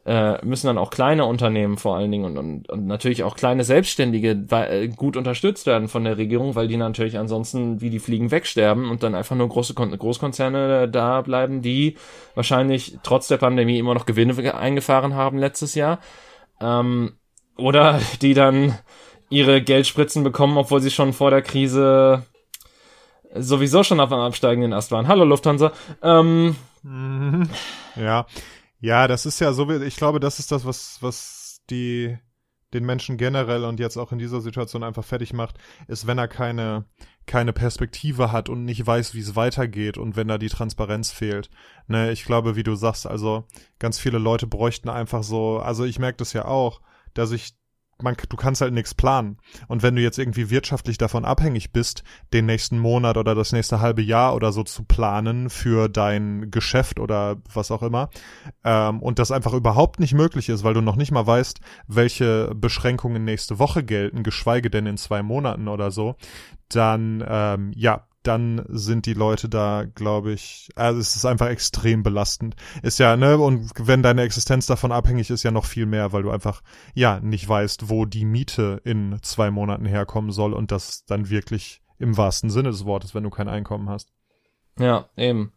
äh, müssen dann auch kleine Unternehmen vor allen Dingen und, und, und natürlich auch kleine Selbstständige äh, gut unterstützt werden von der Regierung, weil die natürlich ansonsten wie die Fliegen wegsterben und dann einfach nur große Kon Großkonzerne da bleiben, die wahrscheinlich trotz der Pandemie immer noch Gewinne eingefahren haben letztes Jahr. Ähm, oder die dann ihre Geldspritzen bekommen, obwohl sie schon vor der Krise sowieso schon auf einem absteigenden Ast waren. Hallo Lufthansa. Ähm, mhm. ja, ja, das ist ja so, ich glaube, das ist das, was, was die, den Menschen generell und jetzt auch in dieser Situation einfach fertig macht, ist, wenn er keine, keine Perspektive hat und nicht weiß, wie es weitergeht und wenn da die Transparenz fehlt. Ne, ich glaube, wie du sagst, also ganz viele Leute bräuchten einfach so, also ich merke das ja auch, dass ich man, du kannst halt nichts planen. Und wenn du jetzt irgendwie wirtschaftlich davon abhängig bist, den nächsten Monat oder das nächste halbe Jahr oder so zu planen für dein Geschäft oder was auch immer, ähm, und das einfach überhaupt nicht möglich ist, weil du noch nicht mal weißt, welche Beschränkungen nächste Woche gelten, geschweige denn in zwei Monaten oder so, dann ähm, ja, dann sind die Leute da, glaube ich, also es ist einfach extrem belastend. Ist ja, ne, und wenn deine Existenz davon abhängig ist, ja noch viel mehr, weil du einfach, ja, nicht weißt, wo die Miete in zwei Monaten herkommen soll und das dann wirklich im wahrsten Sinne des Wortes, wenn du kein Einkommen hast. Ja, eben.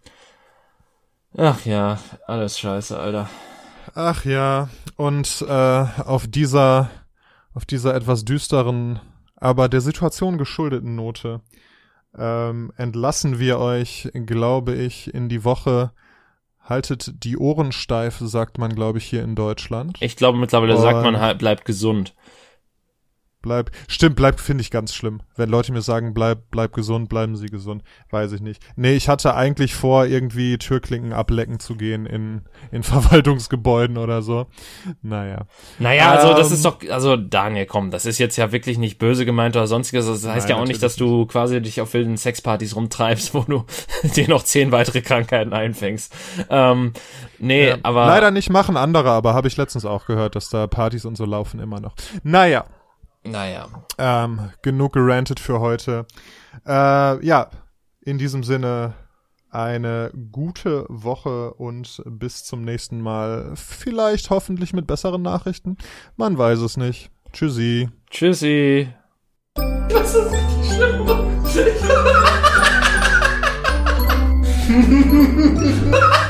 Ach ja, alles scheiße, Alter. Ach ja, und äh, auf dieser, auf dieser etwas düsteren, aber der Situation geschuldeten Note ähm, entlassen wir euch, glaube ich, in die Woche. Haltet die Ohren steif, sagt man, glaube ich, hier in Deutschland. Ich glaube, mittlerweile Und sagt man halt, bleibt gesund. Bleib, stimmt, bleibt, finde ich ganz schlimm. Wenn Leute mir sagen, bleib, bleib gesund, bleiben sie gesund. Weiß ich nicht. Nee, ich hatte eigentlich vor, irgendwie Türklinken ablecken zu gehen in, in Verwaltungsgebäuden oder so. Naja. Naja, also das ähm, ist doch, also Daniel, komm, das ist jetzt ja wirklich nicht böse gemeint oder sonstiges. Das heißt nein, ja auch nicht, dass du quasi dich auf wilden Sexpartys rumtreibst, wo du dir noch zehn weitere Krankheiten einfängst. Ähm, nee, ja, aber. Leider nicht machen andere, aber habe ich letztens auch gehört, dass da Partys und so laufen immer noch. Naja. Naja. Ähm, genug gerantet für heute. Äh, ja, in diesem Sinne eine gute Woche und bis zum nächsten Mal. Vielleicht hoffentlich mit besseren Nachrichten. Man weiß es nicht. Tschüssi. Tschüssi. Das ist richtig schlimm.